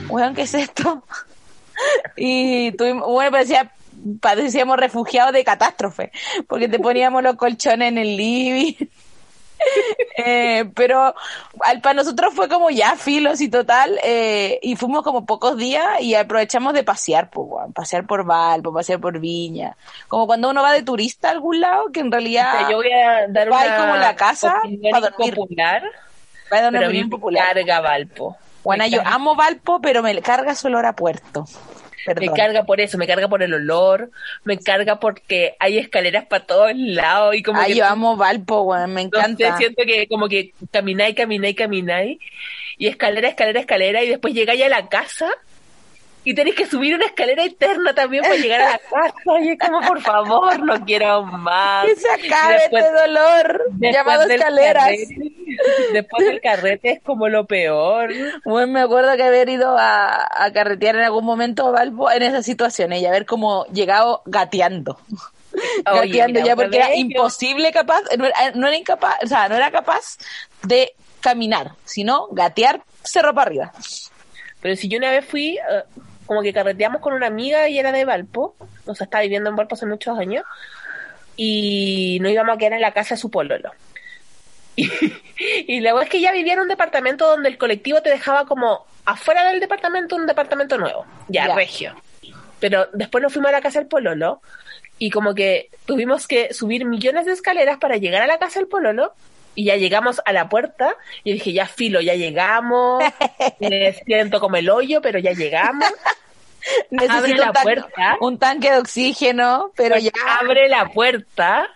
weón, ¿qué es esto? [laughs] Y tuvimos, bueno, parecía, parecíamos refugiados de catástrofe, porque te poníamos los colchones en el living. [laughs] Eh, pero al, para nosotros fue como ya filos y total, eh, y fuimos como pocos días y aprovechamos de pasear, pues, weón, pasear por Valpo, pasear por Viña, como cuando uno va de turista a algún lado, que en O realidad sea, yo voy a dar va ahí una como la casa para dormir. popular, va a dar una pero popular. carga Valpo. Bueno, yo amo Valpo, pero me carga su olor a puerto. Me carga por eso, me carga por el olor, me carga porque hay escaleras para todos lados y como Ay, que yo amo Valpo, weón, me no sé, encanta. siento que como que camináis, camináis, camináis y escalera, escalera, escalera y después llegáis a la casa y tenéis que subir una escalera eterna también para llegar a la casa y es como por favor, no quiero más. que se acabe Y después- este dolor llamado escaleras. carrete- después del carrete es como lo peor. Bueno, me acuerdo que haber ido a, a carretear en algún momento a Valpo en esas situaciones y haber como llegado gateando. Oye, gateando mira, ya porque era imposible capaz, no era, no era incapaz, o sea, no era capaz de caminar, sino gatear cerro para arriba. Pero si yo una vez fui, eh, como que carreteamos con una amiga y era de Valpo, o sea, estaba viviendo en Valpo hace muchos años, y nos íbamos a quedar en la casa de su pololo. [laughs] Y, y la verdad es que ella vivía en un departamento donde el colectivo te dejaba como afuera del departamento un departamento nuevo, ya, Ya. regio. Pero después nos fuimos a la casa del pololo y como que tuvimos que subir millones de escaleras para llegar a la casa del pololo y ya llegamos a la puerta y dije, ya filo, ya llegamos, [laughs] me siento como el hoyo, pero ya llegamos. [laughs] Necesito la un, tanque, puerta. un tanque de oxígeno, pero Pues ya abre la puerta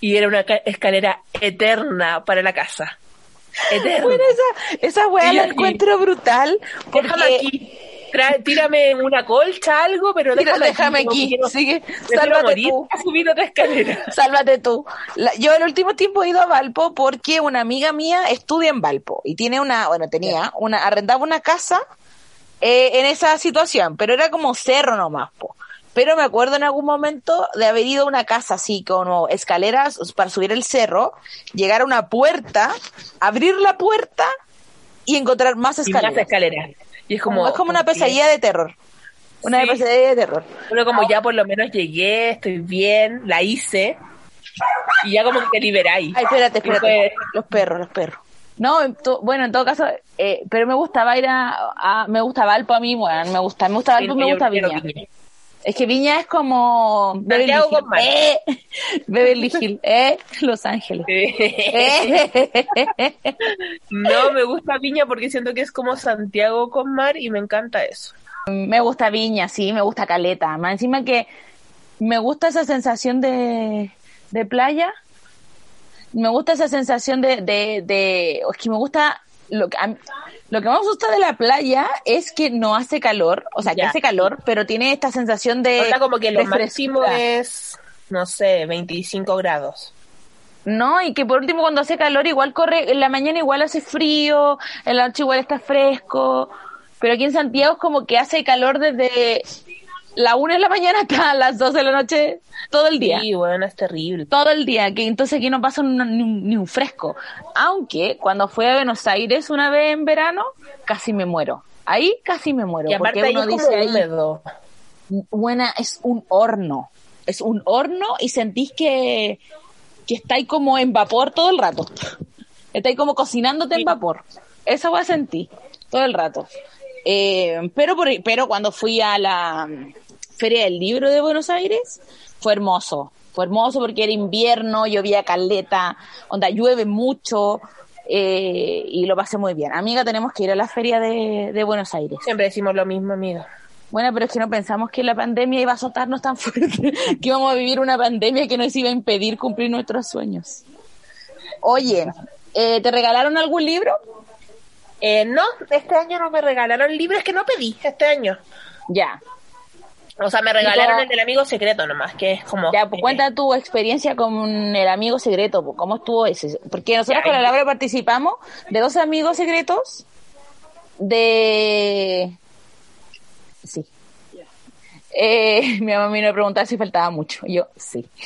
y era una ca- escalera eterna para la casa. [laughs] Eterna. Bueno, esa, esa weá la encuentro brutal. Porque Déjame aquí. Tra- tírame una colcha, algo, pero Mira, déjame, no aquí, quiero- sigue, sálvate tú. [laughs] subir otra escalera. Sálvate tú. La- yo el último tiempo he ido a Valpo porque una amiga mía estudia en Valpo y tiene una, bueno, tenía una, arrendaba una casa eh, en esa situación, pero era como cerro nomás, po. Pero me acuerdo en algún momento de haber ido a una casa así, como escaleras para subir el cerro, llegar a una puerta, abrir la puerta y encontrar más Y más escaleras. Y es como, Como, es como una pesadilla de terror. Una Sí. pesadilla de terror. Pero como ya por lo menos llegué, estoy bien, la hice. Y ya como que te liberáis. Ay, espérate, espérate. Después- Los perros, los perros. No, en to- bueno, en todo caso, eh, pero me gustaba ir a, a- me gusta Valpo a mí, bueno, me gusta, me gusta Valpo, Sí, me gusta Viña. Viña. Es que Viña es como Beverly Santiago Hills, con mar. eh, Beverly Hills, eh, Los Ángeles. Eh. [laughs] No, me gusta Viña porque siento que es como Santiago con mar y me encanta eso. Me gusta Viña, sí, me gusta Caleta. Más encima que me gusta esa sensación de, de playa. Me gusta esa sensación de, de, de- es que me gusta, lo que, lo que más me gusta de la playa es que no hace calor, o sea, que Ya. hace calor, pero tiene esta sensación de... O sea, como que lo máximo es, no sé, 25 grados. No, y que por último cuando hace calor igual corre, en la mañana igual hace frío, en la noche igual está fresco, pero aquí en Santiago es como que hace calor desde la una de la mañana hasta las 12 de la noche, todo el día. Sí, bueno, es terrible. Todo el día, que entonces aquí no pasa un- ni, un, ni un fresco. Aunque cuando fui a Buenos Aires una vez en verano, casi me muero. Ahí casi me muero. Y aparte porque ahí uno como dice ahí, húmedo. buena, es un horno. Es un horno y sentís que, que estáis como en vapor todo el rato. Estáis como cocinándote en vapor. Eso voy a sentir todo el rato. Eh, pero, por- pero cuando fui a la Feria del Libro de Buenos Aires, fue hermoso. Fue hermoso porque era invierno, llovía caleta, onda, llueve mucho eh, y lo pasé muy bien. Amiga, tenemos que ir a la Feria de, de Buenos Aires. Siempre decimos lo mismo, amigo. Bueno, pero es que no pensamos que la pandemia iba a azotarnos tan fuerte, [laughs] que íbamos a vivir una pandemia que nos iba a impedir cumplir nuestros sueños. Oye, eh, ¿te regalaron algún libro? Eh, no, este año no me regalaron libros que no pedí este año. Ya, O sea, me regalaron el del amigo secreto nomás, que es como... ya, pues cuenta tu experiencia con el amigo secreto, pues, ¿cómo estuvo ese? Porque nosotros Ya, con la Laura participamos de dos amigos secretos de... Sí. Eh, [laughs] mi mamá me vino a preguntar si faltaba mucho. Yo, sí. [laughs]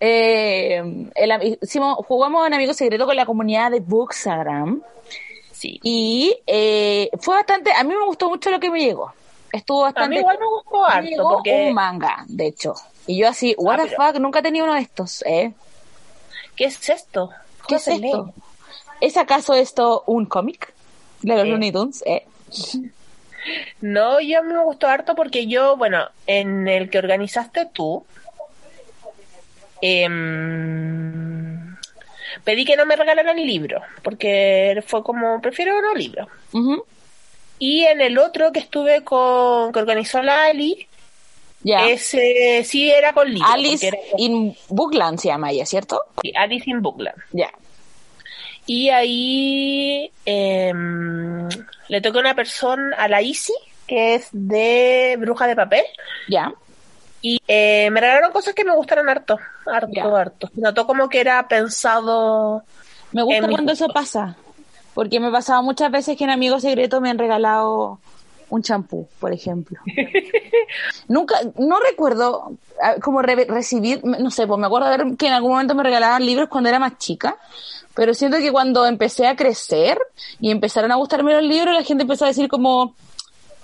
Eh, el ami- hicimos, jugamos en Amigo Secreto con la comunidad de Booksagram. Sí. Y eh, fue bastante, a mí me gustó mucho lo que me llegó. Estuvo A mí bastante... igual me gustó harto, porque... un manga, de hecho. Y yo así, what Ah, the pero- fuck, nunca he tenido uno de estos, ¿eh? ¿Qué es esto? ¿Qué ¿Cómo es esto? ¿Es acaso esto un cómic? De los Eh. Looney Tunes, ¿eh? No, yo me gustó harto porque yo, bueno, en el que organizaste tú, em, pedí que no me regalaran libro, porque fue como, prefiero no libro. Ujú. Y en el otro que estuve con, que organizó la Ali, Ya. ese sí era con libro. Alice era- in Bookland se llama ella, ¿cierto? sí, Alice in Bookland. Ya. Y ahí em, le tocó una persona, a la Isi, que es de Bruja de Papel, Ya. y eh, me regalaron cosas que me gustaron harto, harto, harto. Notó como que era pensado... Me gusta cuando eso pasa. Porque me ha pasado muchas veces que en Amigos Secretos me han regalado un champú, por ejemplo. [laughs] Nunca, no recuerdo ah, como re- recibir, no sé, pues me acuerdo ver que en algún momento me regalaban libros cuando era más chica, pero siento que cuando empecé a crecer y empezaron a gustarme los libros, la gente empezó a decir como,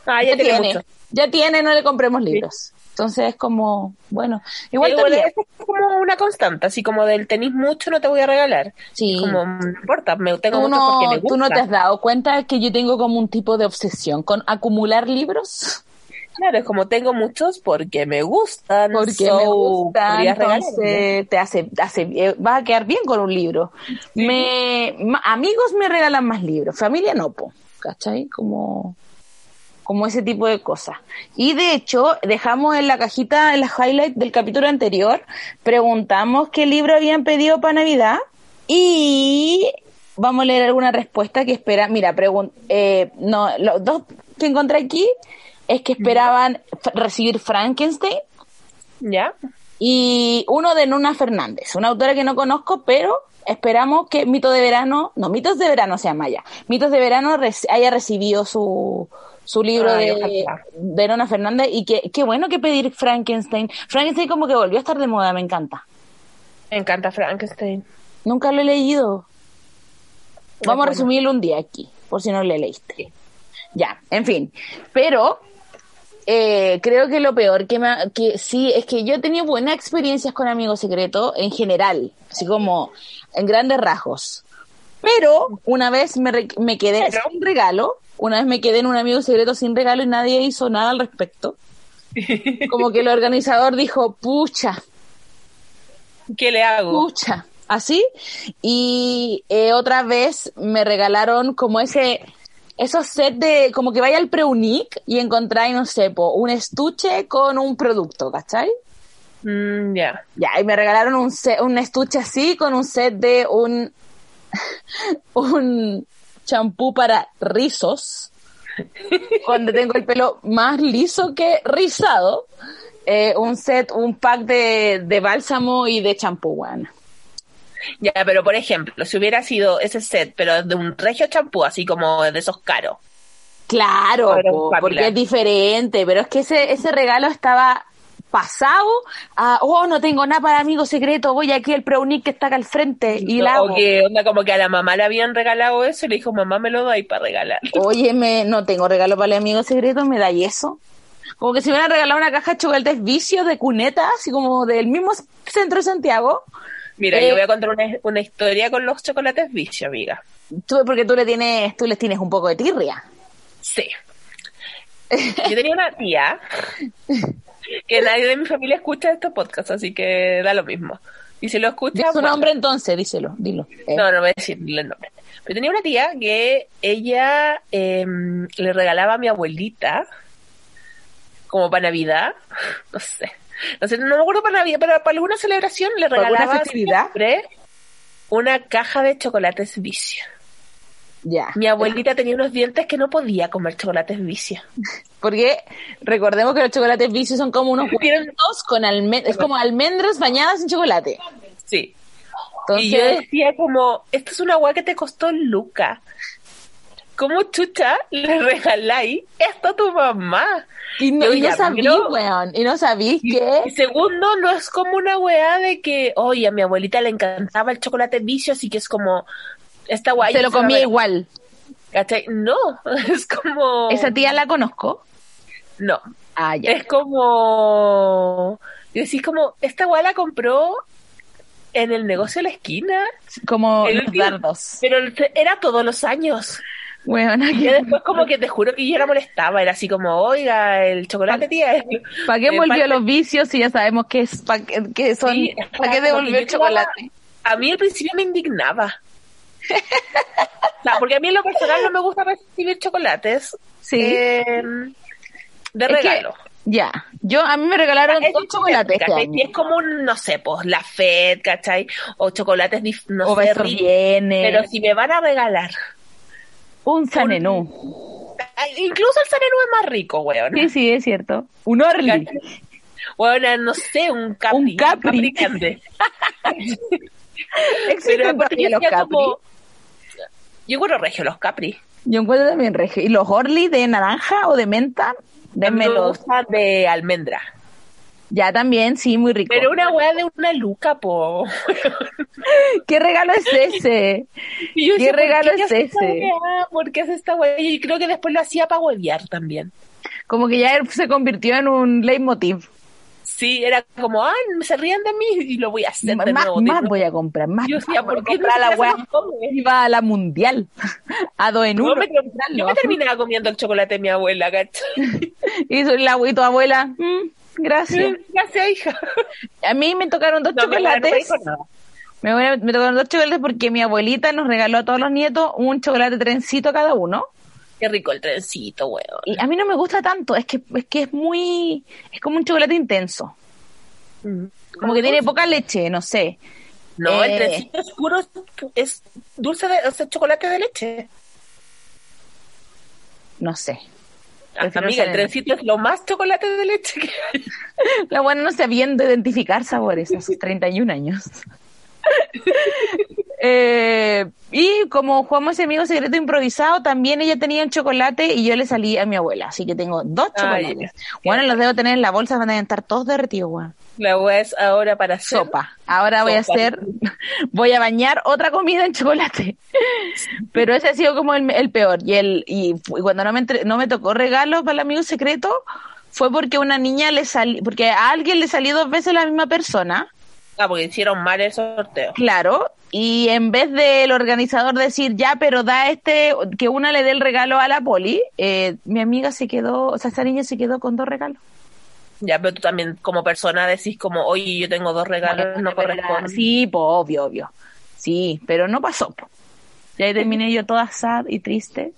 Ah, ya ya tiene tiene, ya tiene, no le compremos libros. Entonces es como, bueno, igual Igual es como una constante, así como del tenis mucho no te voy a regalar. Sí. Como, no importa, me tengo ¿Tú mucho no, porque me gusta. ¿Tú no te has dado cuenta que yo tengo como un tipo de obsesión con acumular libros? Claro, es como tengo muchos porque me gustan. Porque so, me gusta, podrías regalarme. entonces te hace, hace, eh, vas a quedar bien con un libro. Me, amigos me regalan más libros, familia no, po, ¿cachai? Como, como ese tipo de cosas. Y de hecho, dejamos en la cajita, en la highlight del capítulo anterior, preguntamos qué libro habían pedido para Navidad y vamos a leer alguna respuesta que espera. Mira, eh, no, los dos que encontré aquí es que esperaban recibir Frankenstein ¿Ya? y uno de Nuna Fernández, una autora que no conozco, pero esperamos que Mito de Verano, no, Mitos de Verano se llama ya, Mitos de Verano haya recibido su, su libro Ay, de, Nona Fernández y que qué bueno que pedir Frankenstein. Frankenstein como que volvió a estar de moda, me encanta. Me encanta Frankenstein. Nunca lo he leído. Vamos a resumirlo un día aquí, por si no lo leíste. Ya, en fin. Pero eh, creo que lo peor que, me, que sí, es que yo he tenido buenas experiencias con amigos secretos en general, así como en grandes rasgos. Pero una vez me, me quedé Pero. sin regalo, una vez me quedé en un amigo secreto sin regalo y nadie hizo nada al respecto. [laughs] Como que el organizador dijo, pucha, ¿Qué le hago? pucha, así. Y eh, otra vez me regalaron como ese, esos sets de, como que vaya al Preunic y encontráis, no sé, po, un estuche con un producto, ¿cachai? Mm, ya. Ya, y me regalaron un, set- un estuche así con un set de un, [laughs] un champú para rizos, donde tengo el pelo más liso que rizado. Eh, un set, un pack de, de bálsamo y de champú, bueno. Ya, pero por ejemplo, si hubiera sido ese set, pero de un regio champú, así como de esos caros. Claro, po, porque es diferente, pero es que ese, ese regalo estaba pasado a, oh, no tengo nada para amigo secreto, voy aquí al Preunic que está acá al frente y la hago. O que onda como que a la mamá le habían regalado eso y le dijo, mamá me lo doy para regalar. [laughs] Oye, me, no tengo regalo para el amigo secreto, me da y eso. Como que si me hubieran regalado una caja de chocolates vicios de cuneta, así como del mismo centro de Santiago. Mira, Eh, yo voy a contar una, una historia con los chocolates vicio, amiga. Tú, porque tú le tienes, tú les tienes un poco de tirria. Sí. Yo tenía una tía [laughs] que nadie de mi familia escucha este podcast, así que da lo mismo. Y si lo escucha, su bueno. nombre entonces, díselo, dilo. Eh, No, no voy a decirle el nombre. Pero tenía una tía que ella eh, le regalaba a mi abuelita como para Navidad, [laughs] no sé, no sé, no me acuerdo para Navidad, pero para alguna celebración le ¿Para alguna regalaba siempre una caja de chocolates vicio. Ya. Mi abuelita tenía unos dientes que no podía comer chocolates vicio. [laughs] Porque recordemos que los chocolates vicios son como unos huevitos con almendras, es como almendras bañadas en chocolate. Sí. Entonces, y yo decía como, esto es una agua que te costó Luca. ¿Cómo chucha le regaláis esto a tu mamá? y no, y sabí, weón, y no sabí Y que segundo, no es como una weá de que, oye, a mi abuelita le encantaba el chocolate vicio, así que es como, esta weá. se lo comía igual. ¿Cachai? No, [laughs] es como... Esa tía la conozco. No, Ah, ya. es como... Y decís como, esta weá la compró en el negocio de la esquina, Como el los último- dardos. pero era todos los años. Weón, Y después como que te juro que yo la molestaba, era así como, oiga, el chocolate tía. ¿Para qué Eh, volvió los vicios si ya sabemos que es para qué, qué son? Sí, ¿Para qué devolvió que el chocolate? A mí al principio me indignaba. O sea, porque a mí en lo personal no me gusta recibir chocolates Sí. eh, de Es que- regalo. Ya. Yo a mí me regalaron Es dos chocolates este. Y es como un, no sé, pues la Fed, ¿cachai? O chocolates, no o sé, viene. Pero si me van a regalar, Un sanenú. incluso el Sanenú es más rico, weón. Sí, sí, es cierto. Un Orly. Weón, no sé, un Capri. Un Capri. grande. [laughs] Existen Pero los Capri. como- Yo encuentro regio los Capri. Yo encuentro también regio. ¿Y los Orly de naranja o de menta? Me Dénmelos. gusta de almendra. Ya también, sí, muy rico. Pero una weá de una luca, po. [laughs] ¿Qué regalo es ese? [laughs] Yo ¿Qué ¿por regalo qué es ese? weá? ¿Por qué hace esta weá? Y creo que después lo hacía para huevear también. Como que ya se convirtió en un leitmotiv. Sí, era como, ay, se rían de mí y lo voy a hacer más de nuevo. más voy a comprar, más, Yo decía, ¿por qué no comprar se la weá? Iba a la mundial. A dos en Yo uno. me, yo me terminaba comiendo el chocolate de mi abuela, ¿cachai? [laughs] Y soy la tu abuela. "Mm, gracias. Gracias, hija. A mí me tocaron dos No, no chocolates. Me, me tocaron dos chocolates porque mi abuelita nos regaló a todos los nietos un chocolate trencito a cada uno. Qué rico el trencito, weón. Y a mí no me gusta tanto, es que es que es muy es como un chocolate intenso, como que tiene poca leche, no sé. No, el Eh. trencito es puro, es dulce de, o sea, chocolate de leche. No sé. Ah, Prefiero Amiga, el trencito es lo más chocolate de leche que hay. [laughs] La buena no sabiendo identificar sabores a sus 31 años. [laughs] Eh, y como jugamos ese amigo secreto improvisado, también ella tenía un chocolate y yo le salí a mi abuela. Así que tengo dos Ay, chocolates. Bueno, los debo tener en la bolsa, van a estar todos derretidos, weón. La weá es ahora para hacer Sopa. Ahora voy a hacer, [laughs] voy a bañar otra comida en chocolate. [laughs] Pero ese ha sido como el, el peor. Y el, y cuando no me, entre- no me tocó regalo para el amigo secreto, fue porque una niña le salió, porque a alguien le salió dos veces la misma persona. Ah, porque hicieron mal el sorteo. Claro, y en vez del organizador decir, ya, pero da este, que una le dé el regalo a la poli, eh, mi amiga se quedó, o sea, esta niña se quedó con dos regalos. Ya, pero tú también como persona decís como, oye, yo tengo dos regalos, no corresponde. Sí, pues obvio, obvio. Sí, pero no pasó. po. Y ahí terminé yo toda sad y triste.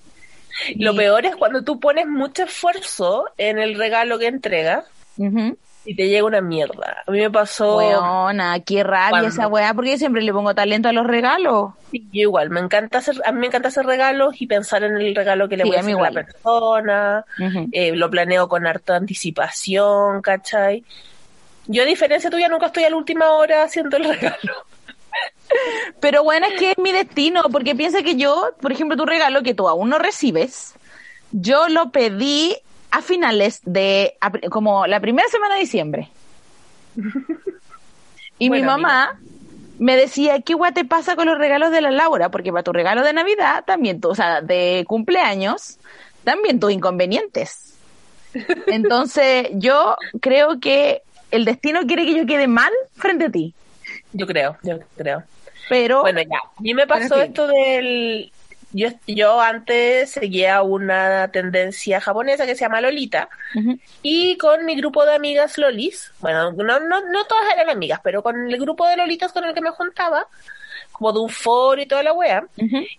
Lo peor es cuando tú pones mucho esfuerzo en el regalo que entregas Ujú. Y te llega una mierda. A mí me pasó... Weona, qué rabia Cuando- esa weá, porque yo siempre le pongo talento a los regalos. Sí, yo igual, me encanta hacer, a mí me encanta hacer regalos y pensar en el regalo que le Sí, voy a hacer a la persona, eh, lo planeo con harta anticipación, ¿cachai? Yo a diferencia tuya nunca estoy a la última hora haciendo el [laughs] regalo. Pero bueno, es que es mi destino, porque piensa que yo, por ejemplo, tu regalo que tú aún no recibes, yo lo pedí a finales de, a como la primera semana de diciembre. [laughs] Y mi mamá me decía, ¿qué guay te pasa con los regalos de la Laura? Porque para tu regalo de Navidad también tú, o sea, de cumpleaños, también tus inconvenientes. [laughs] Entonces, yo creo que el destino quiere que yo quede mal frente a ti. Yo creo, yo creo. Pero, Bueno, ya, a mí me pasó esto del... Yo, yo antes seguía una tendencia japonesa que se llama Lolita y con mi grupo de amigas lolis, bueno, no, no, no todas eran amigas, pero con el grupo de lolitas con el que me juntaba, como de un foro y toda la wea,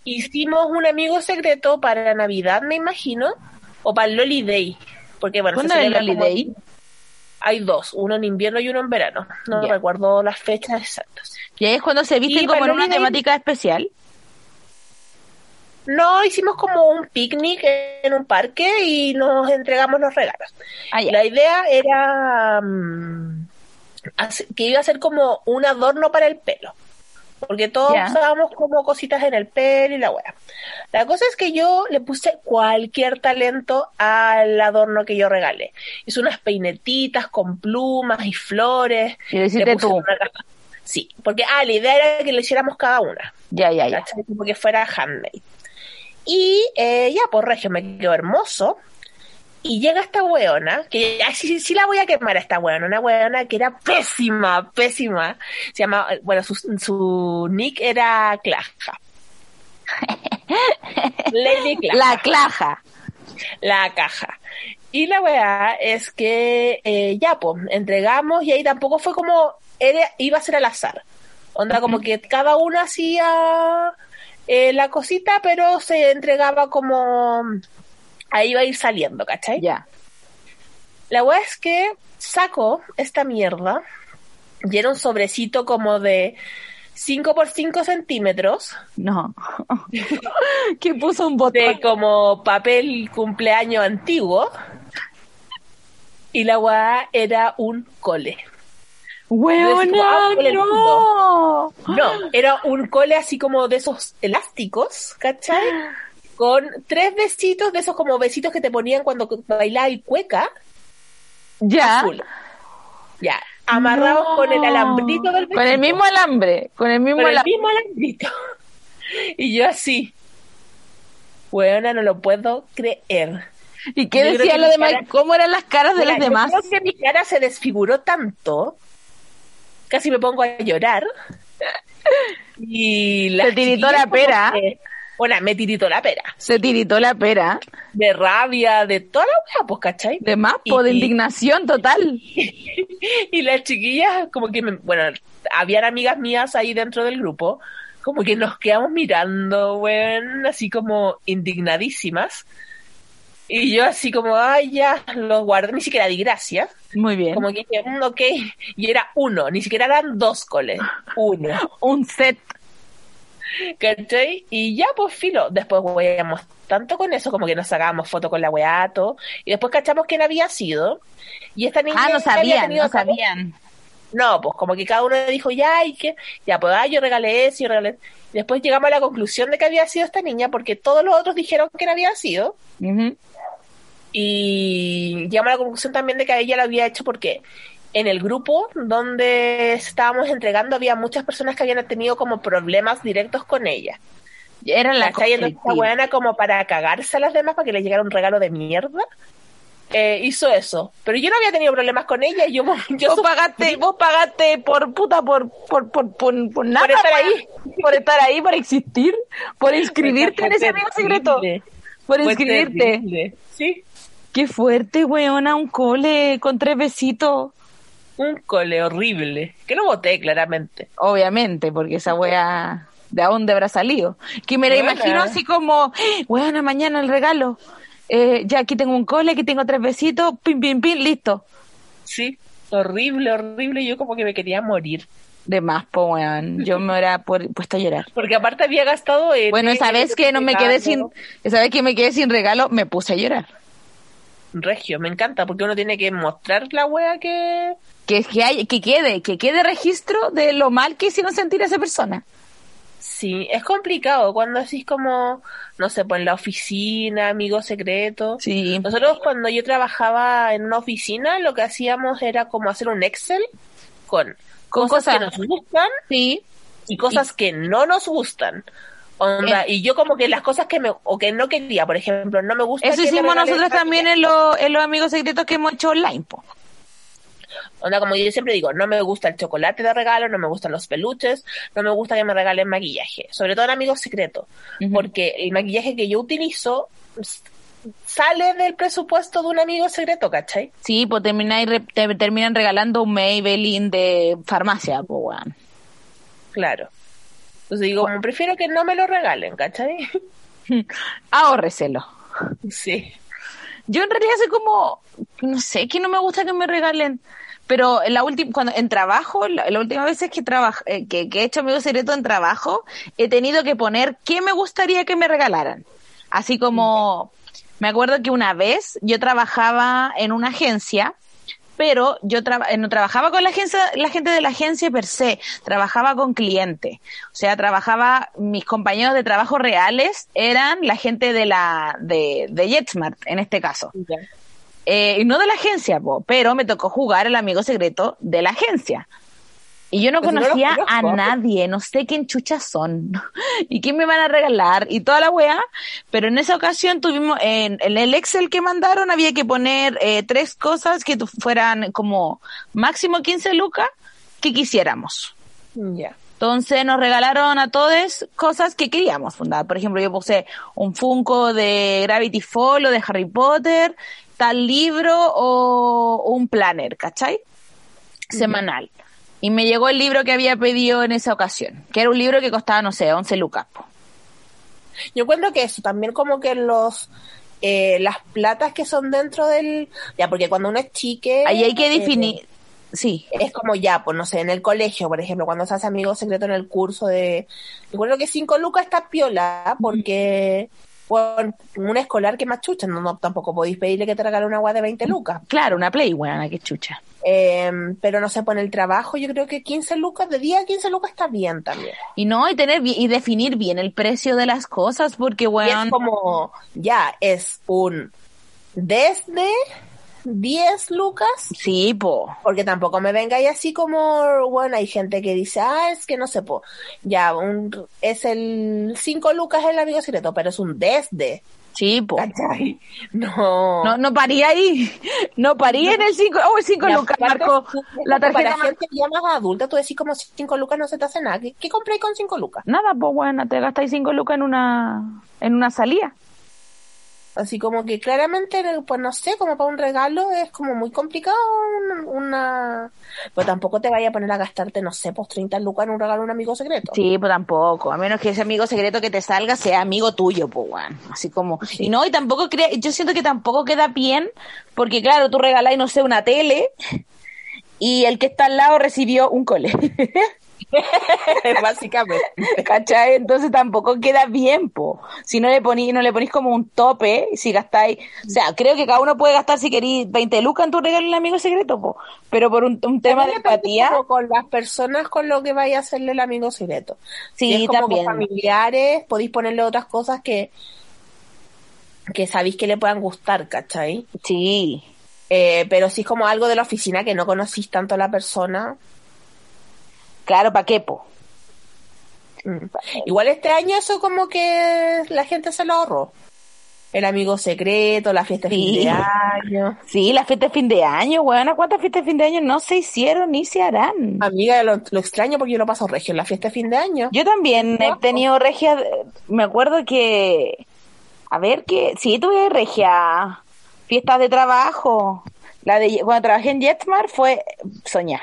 hicimos un amigo secreto para Navidad, me imagino, o para el Loli Day, porque bueno, se ¿Cuándo es el celebra Loli como- Day? Hay dos, uno en invierno y uno en verano, no Ya. recuerdo las fechas exactas. Y ahí es cuando se visten como en una Day- temática especial. No, hicimos como un picnic en un parque y nos entregamos los regalos. Ah. La idea era mm, que iba a ser como un adorno para el pelo. Porque todos usábamos como cositas en el pelo y la wea. La cosa es que yo le puse cualquier talento al adorno que yo regalé. Hice unas peinetitas con plumas y flores. Y lo hiciste tú. una Sí, porque ah, la idea era que lo hiciéramos cada una. Ya, ya, ya. Como que fuera handmade. Y eh, ya, por regio, me quedó hermoso. Y llega esta weona, que ya sí, sí la voy a quemar a esta weona, una weona que era pésima, pésima. Se llama, bueno, su, su nick era Claja. [laughs] Lady Claja. La claja. La caja. Y la weá es que eh, ya, pues, entregamos y ahí tampoco fue como, era, iba a ser al azar. Onda, como que cada uno hacía eh, la cosita, pero se entregaba como, ahí iba a ir saliendo, ¿cachai? Ya. La weá es que saco esta mierda y era un sobrecito como de 5 por 5 centímetros No. [laughs] que puso un botón. de como papel cumpleaños antiguo y la weá era un cole. ¡Hueona! Después, ¡No! No, era un cole así como de esos elásticos, ¿cachai? Con tres besitos, de esos como besitos que te ponían cuando bailaba el cueca, Ya. azul. Ya, amarrados No. con el alambrito del Con el besito. mismo alambre. Con el mismo Con el alambre. mismo alambrito. [laughs] Y yo así, weona, no lo puedo creer. ¿Y qué Yo decía lo demás? cara- ¿Cómo eran las caras de Mira, los yo demás? creo que mi cara se desfiguró tanto, casi me pongo a llorar. Y la Se tiritó la pera. Bueno, me tiritó la pera. Se tiritó la pera. De rabia, de toda la weá, pues, ¿cachai? De más, po, de indignación total. [laughs] Y las chiquillas, como que, me- bueno, habían amigas mías ahí dentro del grupo, como que nos quedamos mirando, weón, así como indignadísimas. Y yo así como, ay, ya, los guardé, ni siquiera di gracias. Muy bien. Como que dije, "Mm, ok, y era uno, ni siquiera eran dos coles, uno, [laughs] Un set. ¿cachai? Y ya, pues filo, después weamos tanto con eso, como que nos sacábamos foto con la weá, todo, y después cachamos quién había sido, y esta niña Ah, no sabían, no como- sabían. No, pues como que cada uno dijo, ya, y que, ya, pues, ah, yo regalé eso, yo regalé. Después llegamos a la conclusión de que había sido esta niña, porque todos los otros dijeron que no había sido. Ujú. Y llegamos a la conclusión también de que ella lo había hecho porque en el grupo donde estábamos entregando había muchas personas que habían tenido como problemas directos con ella. Era la esta weona como para cagarse a las demás para que le llegara un regalo de mierda. eh, hizo eso. Pero yo no había tenido problemas con ella. Yo, [laughs] yo Vos pagaste, vos pagaste por puta, por, por, por, por, por nada. estar weón. ahí. Por estar ahí, por existir, por inscribirte en ese amigo secreto. Por inscribirte. Sí, Qué fuerte, weona, un cole con tres besitos. un cole horrible. Que no voté, claramente. Obviamente, porque esa wea, ¿de a dónde habrá salido? Que me la imagino así como, weona, mañana el regalo. Eh, ya aquí tengo un cole, aquí tengo tres besitos, pim, pim, pim, listo. Sí, horrible, horrible. Yo como que me quería morir. De más, po, weón. Yo me hubiera [laughs] pu- puesto a llorar. Porque aparte había gastado en... Bueno, esa vez que no me quedé sin, esa vez que me quedé sin regalo, me puse a llorar. Regio, me encanta, porque uno tiene que mostrar la wea que... Que, que, hay, que quede, que quede registro de lo mal que hicieron sentir a esa persona. Sí, es complicado cuando decís como, no sé, pues en la oficina, amigo secreto. Sí. Nosotros cuando yo trabajaba en una oficina, lo que hacíamos era como hacer un Excel con, Con cosas, cosas. que nos gustan Sí. y cosas que no nos gustan. Onda, y yo como que las cosas que me, o que no quería, por ejemplo, no me gusta. Eso que hicimos nosotros también en, los en los amigos secretos que hemos hecho online, po. Onda, como yo siempre digo, no me gusta el chocolate de regalo, no me gustan los peluches, no me gusta que me regalen maquillaje, sobre todo en amigos secretos, porque el maquillaje que yo utilizo sale del presupuesto de un amigo secreto, ¿cachai? Sí, pues termináis re- te terminan regalando un Maybelline de farmacia, pues weón. Claro. Entonces digo, prefiero que no me lo regalen, ¿cachai? [laughs] Ahórreselo. Sí. Yo en realidad soy como, no sé, que no me gusta que me regalen. Pero en la última, cuando en trabajo, la, la última vez que, trabaj, eh, que, que he hecho amigos secreto en trabajo, he tenido que poner qué me gustaría que me regalaran. Así como, me acuerdo que una vez yo trabajaba en una agencia, pero yo traba- eh, no trabajaba con la agencia, la gente de la agencia per se, trabajaba con clientes. O sea, trabajaba, mis compañeros de trabajo reales eran la gente de la, de, de JetSmart, en este caso. Eh, y no de la agencia, po, pero me tocó jugar el amigo secreto de la agencia. Y yo no Pues si no conocía a conozco. nadie, no sé quién chuchas son [laughs] y quién me van a regalar y toda la weá, pero en esa ocasión tuvimos, en, en el Excel que mandaron había que poner eh, tres cosas que fueran como máximo 15 lucas que quisiéramos. Ya. Entonces nos regalaron a todos cosas que queríamos fundar. Por ejemplo, yo puse un Funko de Gravity Fall o de Harry Potter, tal libro o un planner, ¿cachai? Semanal. Y me llegó el libro que había pedido en esa ocasión, que era un libro que costaba, no sé, 11 lucas. Yo encuentro que eso, también como que los eh, las platas que son dentro del... Ya, porque cuando uno es chique... Ahí hay que eh, definir, sí, es como ya, pues no sé, en el colegio, por ejemplo, cuando se hace amigo secreto en el curso de... Recuerdo que 5 lucas está piola, porque bueno, un escolar que más chucha, no, no, tampoco podéis pedirle que te regale una agua de 20 lucas. claro, una Play, buena, qué chucha. Eh, pero no sé, pues en el trabajo yo creo que 15 lucas, de día a 15 lucas está bien también. Y no, y tener y definir bien el precio de las cosas, porque, Y bueno, es como, ya, es un desde 10 lucas sí, po. Porque tampoco me vengáis así como, bueno, hay gente que dice, ah, es que no sé, po, ya, un, es el 5 lucas el amigo secreto, pero es un desde. Sí, po. ¿Cachai? [laughs] No. No, no paría ahí. No paría en el 5. Oh, el 5 Y lucas, Marco. La Para tarjeta. mar- gente ya más adulta, tú decís como 5 lucas no se te hace nada. ¿Qué, qué compráis con 5 lucas? Nada, pues bueno, te gastáis 5 lucas en una, en una salida. Así como que claramente, pues no sé, como para un regalo es como muy complicado un- una... Pero tampoco te vaya a poner a gastarte, no sé, pues 30 lucas en un regalo a un amigo secreto. Sí, pues tampoco. A menos que ese amigo secreto que te salga sea amigo tuyo, pues bueno. Así como. Y no, y tampoco crea, yo siento que tampoco queda bien, porque claro, tú regaláis, no sé, una tele, y el que está al lado recibió un cole. [laughs] [laughs] Básicamente. ¿Cachai? Entonces tampoco queda bien, po. Si no le ponís, no le ponís como un tope, si gastáis, o sea, creo que cada uno puede gastar si queréis 20 lucas en tu regalo en amigo secreto, po. Pero por un, un tema de empatía, con las personas con lo que vaya a hacerle el amigo secreto. Sí, si es como también. con familiares, podéis ponerle otras cosas que que sabéis que le puedan gustar, ¿cachai? sí. Eh, pero si es como algo de la oficina que no conocís tanto a la persona. Claro, ¿para qué, po? mm. Igual este año eso como que la gente se lo ahorró. el amigo secreto, la fiesta de fin de año. [laughs] Sí, la fiesta de fin de año, weón. ¿Cuántas fiestas de fin de año no se hicieron ni se harán? Amiga, lo, lo extraño porque yo lo paso regio en la fiesta de fin de año. Yo también he tenido regia. Me acuerdo que. A ver, que. Sí, tuve regia. Fiestas de trabajo. La de cuando trabajé en Jetmar fue soñar.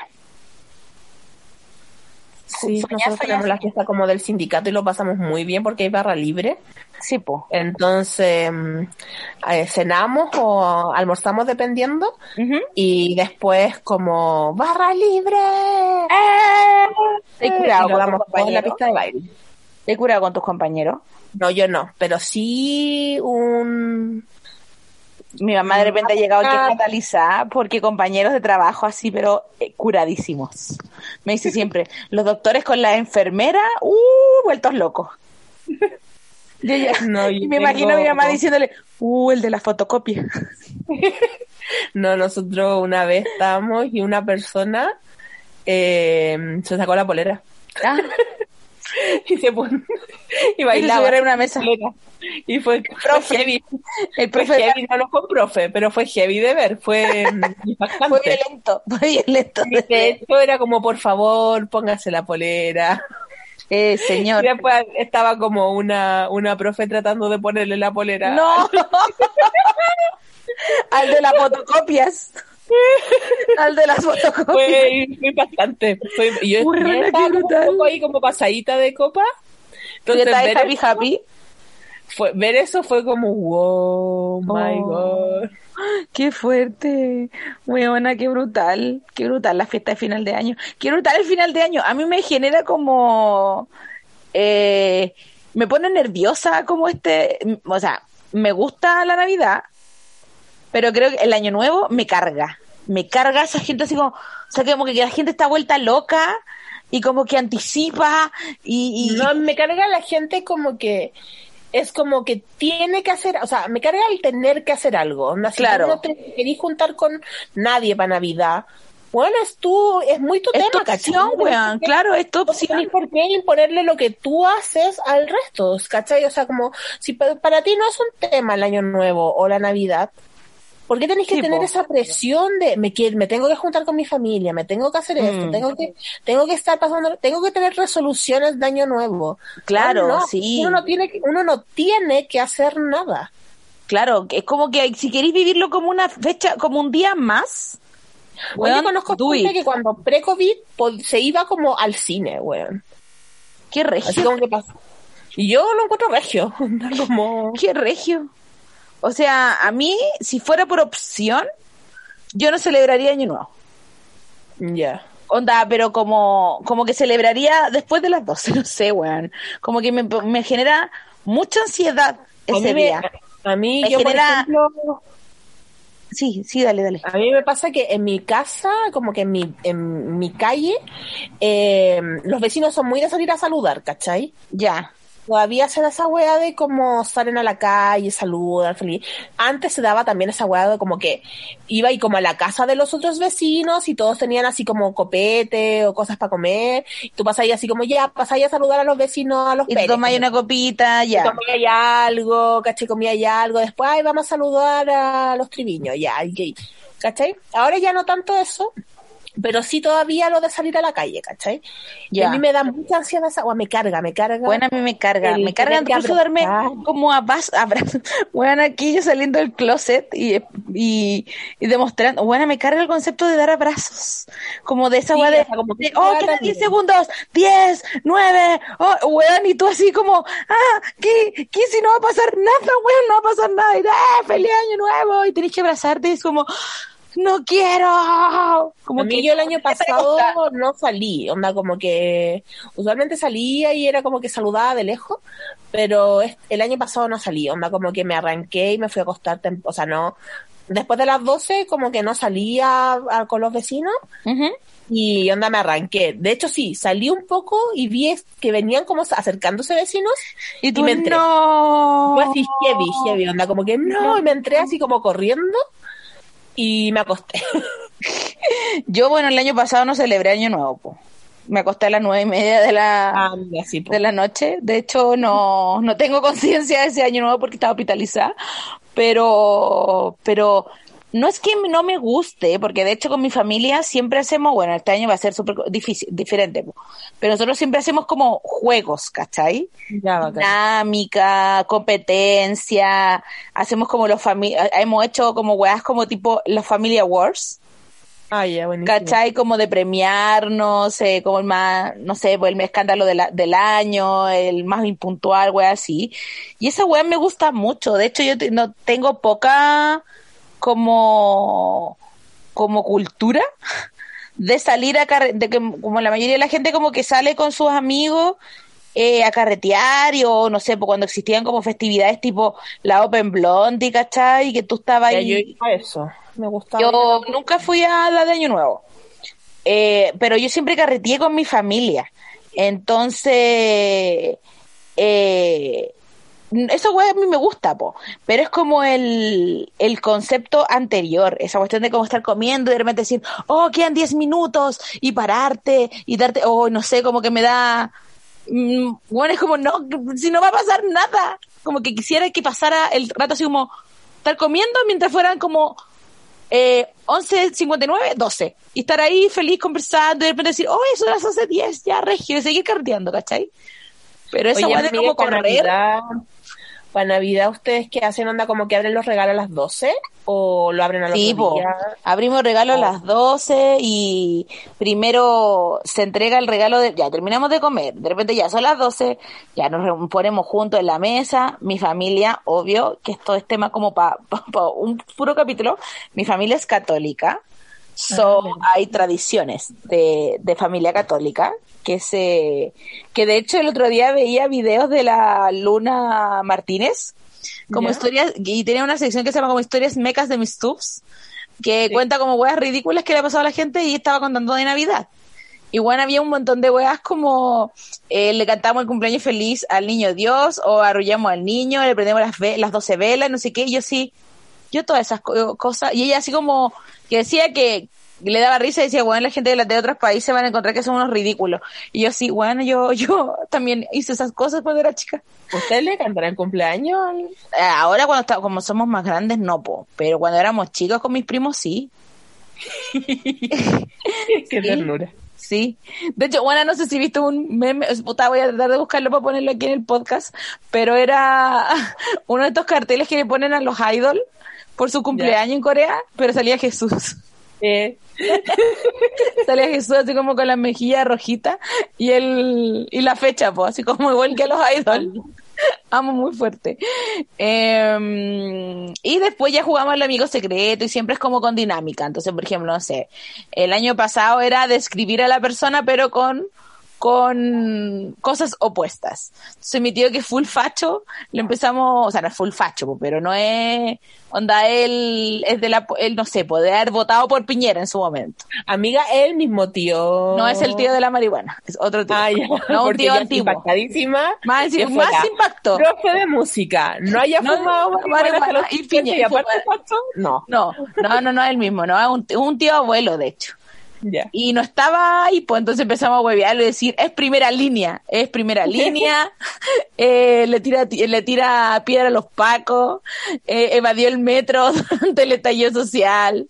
Sí, Soñar, nosotros soñar, tenemos la fiesta como del sindicato y lo pasamos muy bien porque hay barra libre. Sí, po. Entonces, mm, eh, cenamos o almorzamos dependiendo y después como barra libre. He Eh, curado con tus en la pista de baile. He curado con tus compañeros. No, yo no, pero sí un... Mi mamá de repente ha llegado aquí fatalizada porque compañeros de trabajo así, pero eh, curadísimos. Me dice siempre, los doctores con la enfermera, uh, vueltos locos. [laughs] Yo ya- No, yo y me imagino a mi mamá diciéndole, uh, el de la fotocopia. [laughs] No, nosotros una vez estábamos y una persona eh, se sacó la polera Ah, [laughs] [laughs] y se puso y y bailaba. en una mesa. Y fue, [laughs] fue Profe. heavy. El Fue profe heavy, no, no fue profe, pero fue heavy de ver, fue mm, [laughs] fue violento, fue violento. Y hecho era como, por favor, póngase la polera. Eh, Y señor. después estaba como una, una profe tratando de ponerle la polera. No. Al de las fotocopias. [laughs] Al de las fotocopias. Fue, fue impactante. Fue, yo Rana, estaba un poco ahí como pasadita de copa. ¿Tú Entonces, ver, happy happy? fue- ver eso fue como, wow, my Oh. god. [gasps] Qué fuerte. Weona, qué brutal. Qué brutal la fiesta de final de año. Qué brutal el final de año. A mí me genera como... eh, me pone nerviosa como este... O sea, me gusta la Navidad, pero creo que el año nuevo me carga. Me carga esa gente así como... O sea, como que la gente está vuelta loca y como que anticipa y... y- No, me carga la gente como que es como que tiene que hacer, o sea, me carga el tener que hacer algo. Onda, si Claro. no te querís juntar con nadie para Navidad, bueno, es tú, es muy tu es tema, tu opción, No weón. Claro, es tu No opción. tenés por qué imponerle lo que tú haces al resto, ¿cachai? O sea, como, si pa- para ti no es un tema el año nuevo o la Navidad, ¿por qué tenés que tener esa presión de me, quiero, me tengo que juntar con mi familia, me tengo que hacer esto, Mm. tengo que, tengo que estar pasando, tengo que tener resoluciones de año nuevo? Claro, No, sí. Uno no tiene que, uno no tiene que hacer nada. Claro, es como que si queréis vivirlo como una fecha, como un día más, Oye, weón, conozco gente que cuando pre-COVID se iba como al cine, weón. Qué Así regio, como que pasó. Y yo lo encuentro regio. [laughs] como... qué regio. O sea, a mí, si fuera por opción, yo no celebraría Año Nuevo. Ya. Onda, pero como, como que celebraría después de las 12, [laughs] no sé, weón. Como que me, me genera mucha ansiedad ese día. me, a mí Me yo, por ejemplo, Sí, sí, dale, dale. a mí me pasa que en mi casa, como que en mi, en mi calle, eh, los vecinos son muy de salir a saludar, ¿cachai? Ya. Todavía se da esa weá de como salen a la calle, saludan, feliz. Antes se daba también esa weá de como que iba y como a la casa de los otros vecinos y todos tenían así como copete o cosas para comer. Y tú pasas ahí así como ya, pasas ahí a saludar a los vecinos, a los Y tomáis una copita, ya. ya algo, ¿cachai? Comía ya algo, después, ay, vamos a saludar a los triviños, ya, y- ¿cachai? Ahora ya no tanto eso, pero sí todavía lo de salir a la calle, ¿cachai? Y a mí me da mucha ansiedad esa, o me carga, me carga. Bueno, a mí me carga, me carga incluso darme como abrazos. Bueno, [laughs] aquí yo saliendo del closet y, y, y demostrando, bueno, me carga el concepto de dar abrazos, como de esa Sí, sea, como que de, oh, quedan también. 10 segundos, 10, 9, oh, weón, y tú así como, ah, ¿qué, qué si no va a pasar nada, weón, no va a pasar nada, y ¡eh, feliz año nuevo! Y tenés que abrazarte y es como, no quiero, como a mí que yo el año pasado no salí, onda como que usualmente salía y era como que saludaba de lejos, pero el año pasado no salí, onda como que me arranqué y me fui a acostar, o sea, no, después de las 12 como que no salía con los vecinos y onda me arranqué. De hecho sí, salí un poco y vi que venían como acercándose vecinos Y tú me entré. no. Fue así heavy, heavy, onda como que no, y me entré así como corriendo y me acosté. [laughs] Yo, bueno, el año pasado no celebré Año Nuevo, po. Me acosté a las nueve y media de la, Ah, mira, sí, po. de la noche. De hecho, no, no tengo [laughs] conciencia de ese año nuevo porque estaba hospitalizada. Pero, pero no es que no me guste, porque de hecho con mi familia siempre hacemos, bueno, este año va a ser súper difícil, diferente, pero nosotros siempre hacemos como juegos, ¿cachai? Ya, bacán. Dinámica, competencia, hacemos como los familia, hemos hecho como weas como tipo los Familia Wars. Ah, buenísimo. ¿Cachai? Como de premiarnos, eh, como el más, no sé, pues el escándalo de la- del año, el más impuntual, wea así. Y esa wea me gusta mucho. De hecho, yo no tengo poca como, como cultura de salir a carre de que como la mayoría de la gente como que sale con sus amigos eh, a carretear y, o no sé, pues cuando existían como festividades tipo la Open Blondie, ¿cachai? Y que tú estabas Ya, ahí. yo iba a eso. Me gustaba. Yo nunca fui a la de Año Nuevo, Eh, pero yo siempre carreteé con mi familia. Entonces, eh, eso güey a mí me gusta, po, pero es como el, el concepto anterior, esa cuestión de cómo estar comiendo y de repente decir, oh, quedan 10 minutos y pararte y darte, oh, no sé, como que me da, mm, bueno, es como, no, si no va a pasar nada, como que quisiera que pasara el rato así como estar comiendo mientras fueran como eh, 11.59, 12. Y estar ahí feliz conversando y de repente decir, oh, eso las 11.10, ya regio, y seguir carreteando, ¿cachai? Pero esa Oye, weá de amiga, como correr, Navidad, para Navidad, ¿ustedes qué hacen? ¿Onda como que abren los regalos a las 12? ¿O lo abren a las sí, abrimos regalo a las 12 y primero se entrega el regalo de, ya terminamos de comer, de repente ya son las 12, ya nos ponemos juntos en la mesa, mi familia, obvio, que esto es tema como para [laughs] un puro capítulo, mi familia es católica, So, hay tradiciones de, de familia católica que se que de hecho el otro día veía videos de la Luna Martínez como historias y tenía una sección que se llama como historias mecas de mis tubs que cuenta como weas ridículas que le ha pasado a la gente y estaba contando de Navidad. Y bueno, había un montón de weas como eh, le cantamos el cumpleaños feliz al niño Dios o arrullamos al niño, le prendemos las, ve- las 12 velas, no sé qué, y yo sí, yo todas esas co- cosas, y ella así como que decía que le daba risa y decía, bueno, la gente de, la- de otros países van a encontrar que son unos ridículos. Y yo sí, bueno, yo, yo también hice esas cosas cuando era chica. ¿Ustedes le cantarán el cumpleaños? Eh, Ahora cuando está, como somos más grandes, no, po. pero cuando éramos chicos con mis primos, sí. [laughs] Qué ternura. Sí. De hecho, bueno, no sé si viste un meme, puta, voy a tratar de buscarlo para ponerlo aquí en el podcast, pero era [laughs] uno de estos carteles que le ponen a los idol por su cumpleaños en Corea, pero salía Jesús. Eh, [laughs] Salía Jesús así como con la mejilla rojita y el y la fecha, pues, así como igual que los idol. Amo muy fuerte. Eh, y después ya jugamos al amigo secreto y siempre es como con dinámica. Entonces, por ejemplo, no sé, el año pasado era describir a la persona pero con con cosas opuestas. Entonces mi tío que es full facho, le empezamos, o sea, no es full facho, pero no es, onda, él es de la, él no sé, puede haber votado por Piñera en su momento. amiga, el mismo tío. No es el tío de la marihuana, es otro tío. Oh. Ah. No un tío antiguo. impactadísima. Más, que más. Profe de música. No haya No, fumado marihuana marihuana y 50 piña- y aparte facho, No. No, no, no, no es el mismo, no, es un, es un tío abuelo, de hecho. Y no estaba ahí, pues entonces empezamos a huevearlo y decir, es primera línea, es primera línea, [laughs] eh, le tira le tira piedra a los pacos, eh, evadió el metro [laughs] durante el estallido social,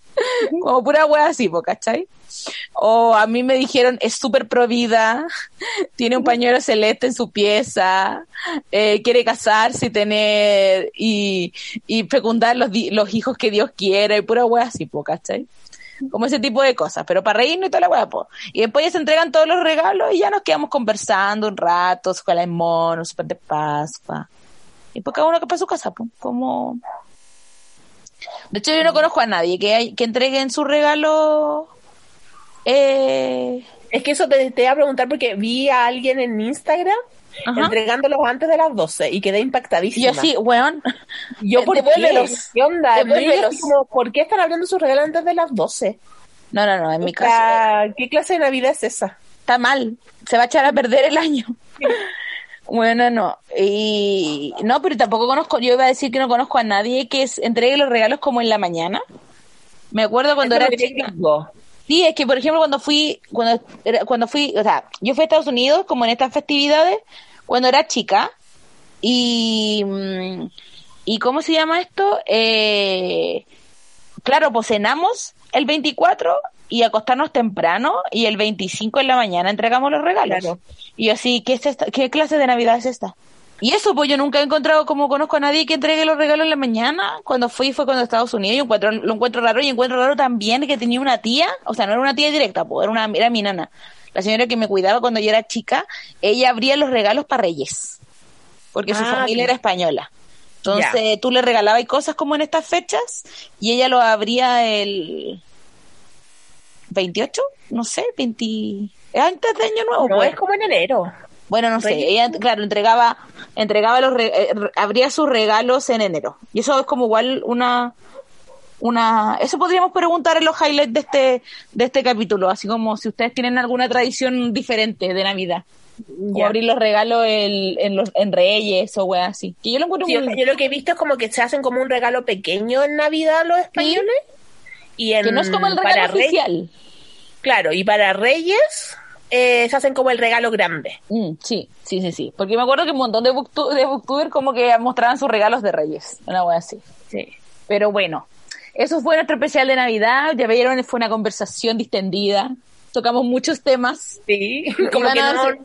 como pura wea así, ¿cachai? O a mí me dijeron, es súper provida, [laughs] tiene un pañuelo celeste en su pieza, eh, quiere casarse y tener, y, y fecundar los, los hijos que Dios quiere, y pura wea así, ¿cachai? Como ese tipo de cosas, pero para reírnos y toda la weá, po. Y después ya se entregan todos los regalos y ya nos quedamos conversando un rato, su escuela de mono, su pan de Pascua. Y pues cada uno que para su casa, pues, como... De hecho, yo no conozco a nadie que, hay, que entreguen su regalo... Eh... Es que eso te, te iba a preguntar porque vi a alguien en Instagram Ajá. entregándolos antes de las 12 y quedé impactadísima. yo así, weón, Yo, ¿por qué? Devuélvelos. ¿Qué onda? Devuélvelos. Como, ¿Por qué están abriendo sus regalos antes de las 12? no, no, no, en mi O caso ¿Qué clase de Navidad es esa? está mal, se va a echar a perder el año. [laughs] Bueno, no. Y no, pero tampoco conozco, yo iba a decir que no conozco a nadie que es- entregue los regalos como en la mañana. Me acuerdo cuando era chica. digo. Sí, es que por ejemplo cuando fui, cuando, cuando fui, o sea, yo fui a Estados Unidos como en estas festividades cuando era chica y, mm, y ¿cómo se llama esto? Eh, claro, pues cenamos el 24 y acostarnos temprano y el 25 en la mañana entregamos los regalos. Claro. Y yo así, ¿qué, es esta? ¿qué clase de Navidad es esta? Y eso, pues yo nunca he encontrado, como conozco a nadie que entregue los regalos en la mañana. Cuando fui fue cuando Estados Unidos y encuentro, lo encuentro raro y encuentro raro también que tenía una tía, o sea, no era una tía directa, pues era, una, era mi nana. La señora que me cuidaba cuando yo era chica, ella abría los regalos para Reyes, porque su Ah, familia sí. era española. Entonces tú le regalabas cosas como en estas fechas y ella lo abría el 28, no sé, 20... Antes de Año Nuevo. No, pues. es como en enero. Bueno, no sé, ella, claro, entregaba, entregaba los, re- eh, re- abría sus regalos en enero. Y eso es como igual una, una, eso podríamos preguntar en los highlights de este, de este capítulo, así como si ustedes tienen alguna tradición diferente de Navidad. O Ya. abrir los regalos el- en, los, en Reyes o weas así. Que yo lo encuentro Sí, muy- yo lo que he visto es como que se hacen como un regalo pequeño en Navidad los españoles. Y en, que no es como el regalo oficial. Claro, y para Reyes eh, se hacen como el regalo grande. Mm, sí, sí, sí, sí. Porque me acuerdo que un montón de, booktu- de booktuber como que mostraban sus regalos de Reyes. Una wea así. Sí. Pero bueno, eso fue nuestro especial de Navidad. Ya vieron, fue una conversación distendida. Tocamos muchos temas. Sí, [laughs] como que no, ser-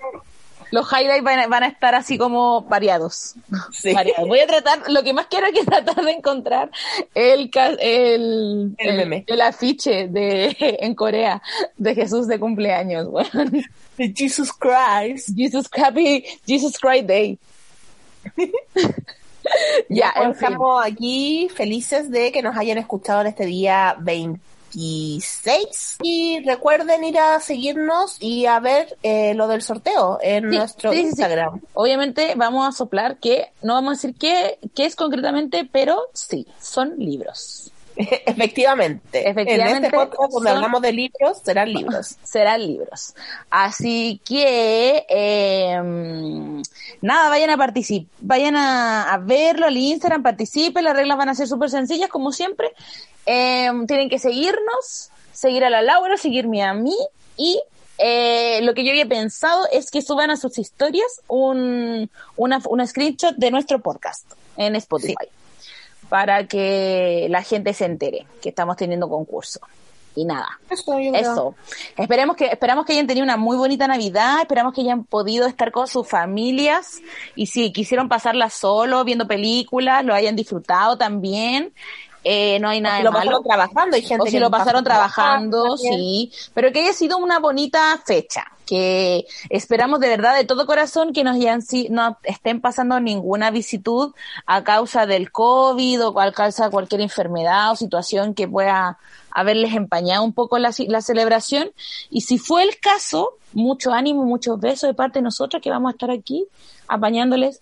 Los highlights van a, van a estar así como variados. Sí. Variados. Voy a tratar, lo que más quiero es que [laughs] tratar de encontrar el, el, El meme. el afiche de, [laughs] en Corea de Jesús de cumpleaños. Bueno. de Jesus Christ. Jesus Happy Jesus Christ Day. [laughs] ya, estamos aquí felices de que nos hayan escuchado en este día 26 y recuerden ir a seguirnos y a ver eh, lo del sorteo en Sí, nuestro sí, sí, sí. Instagram. Obviamente vamos a soplar que, no vamos a decir qué, qué es concretamente, pero sí, son libros. Efectivamente. [laughs] Efectivamente, En este podcast donde son- hablamos de libros, serán libros. [laughs] Serán libros. Así que, eh, nada, vayan a participar, vayan a, a verlo al Instagram, participen, las reglas van a ser súper sencillas, como siempre. Eh, tienen que seguirnos, seguir a la Laura, seguirme a mí y eh, lo que yo había pensado es que suban a sus historias un, una, una screenshot de nuestro podcast en Spotify para que la gente se entere que estamos teniendo concurso. Y nada. Eso. Esperemos que, esperamos que hayan tenido una muy bonita Navidad, esperamos que hayan podido estar con sus familias y si quisieron pasarla solo, viendo películas, lo hayan disfrutado también. Eh, no hay nada Si de lo malo. pasaron trabajando, hay gente O que si lo pasaron trabajando, sí. Pero que haya sido una bonita fecha. Que esperamos de verdad, de todo corazón, que nos hayan, no estén pasando ninguna visitud a causa del COVID o a causa de cualquier enfermedad o situación que pueda haberles empañado un poco la, la celebración. Y si fue el caso, mucho ánimo, muchos besos de parte de nosotros que vamos a estar aquí apañándoles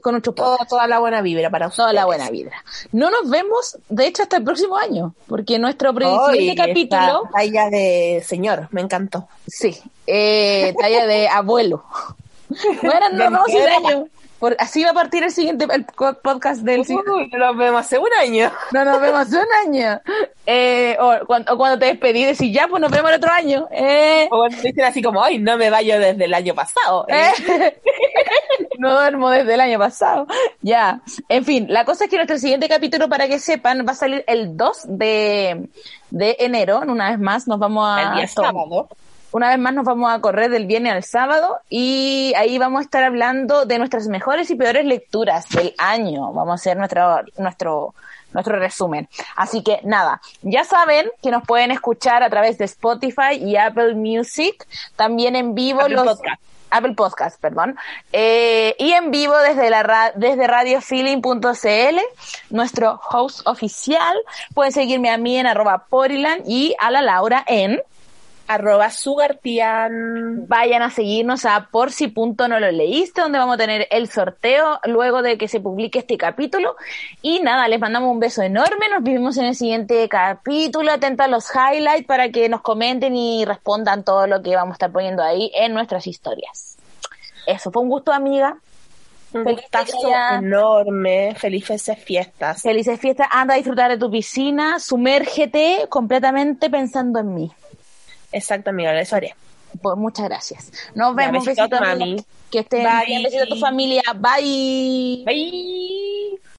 con nuestro podcast. Toda, toda la buena vibra para ustedes. Toda la buena vibra. No nos vemos, de hecho, hasta el próximo año, porque nuestro siguiente capítulo, talla de señor, me encantó. sí, eh, talla de abuelo. [laughs] Bueno, nos vemos el año. Por, así va a partir el siguiente el podcast del. Uy, nos vemos hace un año. No nos vemos un año. Eh, o, cuando, o cuando te despedí, decís, ya, pues nos vemos el otro año. Eh, O cuando dicen así como, ay, no me vaya desde el año pasado. Eh, [laughs] no duermo desde el año pasado. [laughs] Ya. En fin, la cosa es que nuestro siguiente capítulo, para que sepan, va a salir el 2 de, de enero. Una vez más nos vamos a... el día sábado. Una vez más nos vamos a correr del viernes al sábado y ahí vamos a estar hablando de nuestras mejores y peores lecturas del año. Vamos a hacer nuestro, nuestro, nuestro resumen. Así que nada, ya saben que nos pueden escuchar a través de Spotify y Apple Music, también en vivo Apple los Podcast. Apple Podcast, perdón, Eh, y en vivo desde la ra- desde radiofeeling.cl, nuestro host oficial. Pueden seguirme a mí en arroba porilan y a la Laura en Arroba Sugartian. vayan a seguirnos a por si punto no lo leíste, donde vamos a tener el sorteo luego de que se publique este capítulo. Y nada, les mandamos un beso enorme, nos vemos en el siguiente capítulo, atentos a los highlights para que nos comenten y respondan todo lo que vamos a estar poniendo ahí en nuestras historias. Eso, fue un gusto amiga. Un gustazo enorme. Felices fiestas. Felices fiestas, anda a disfrutar de tu piscina, sumérgete completamente pensando en mí. Exacto, amiga, eso haré. Pues muchas gracias. Nos Ya, vemos. besito a tu mami. Que estén Bye. bien. Besitos a tu familia. Bye. Bye.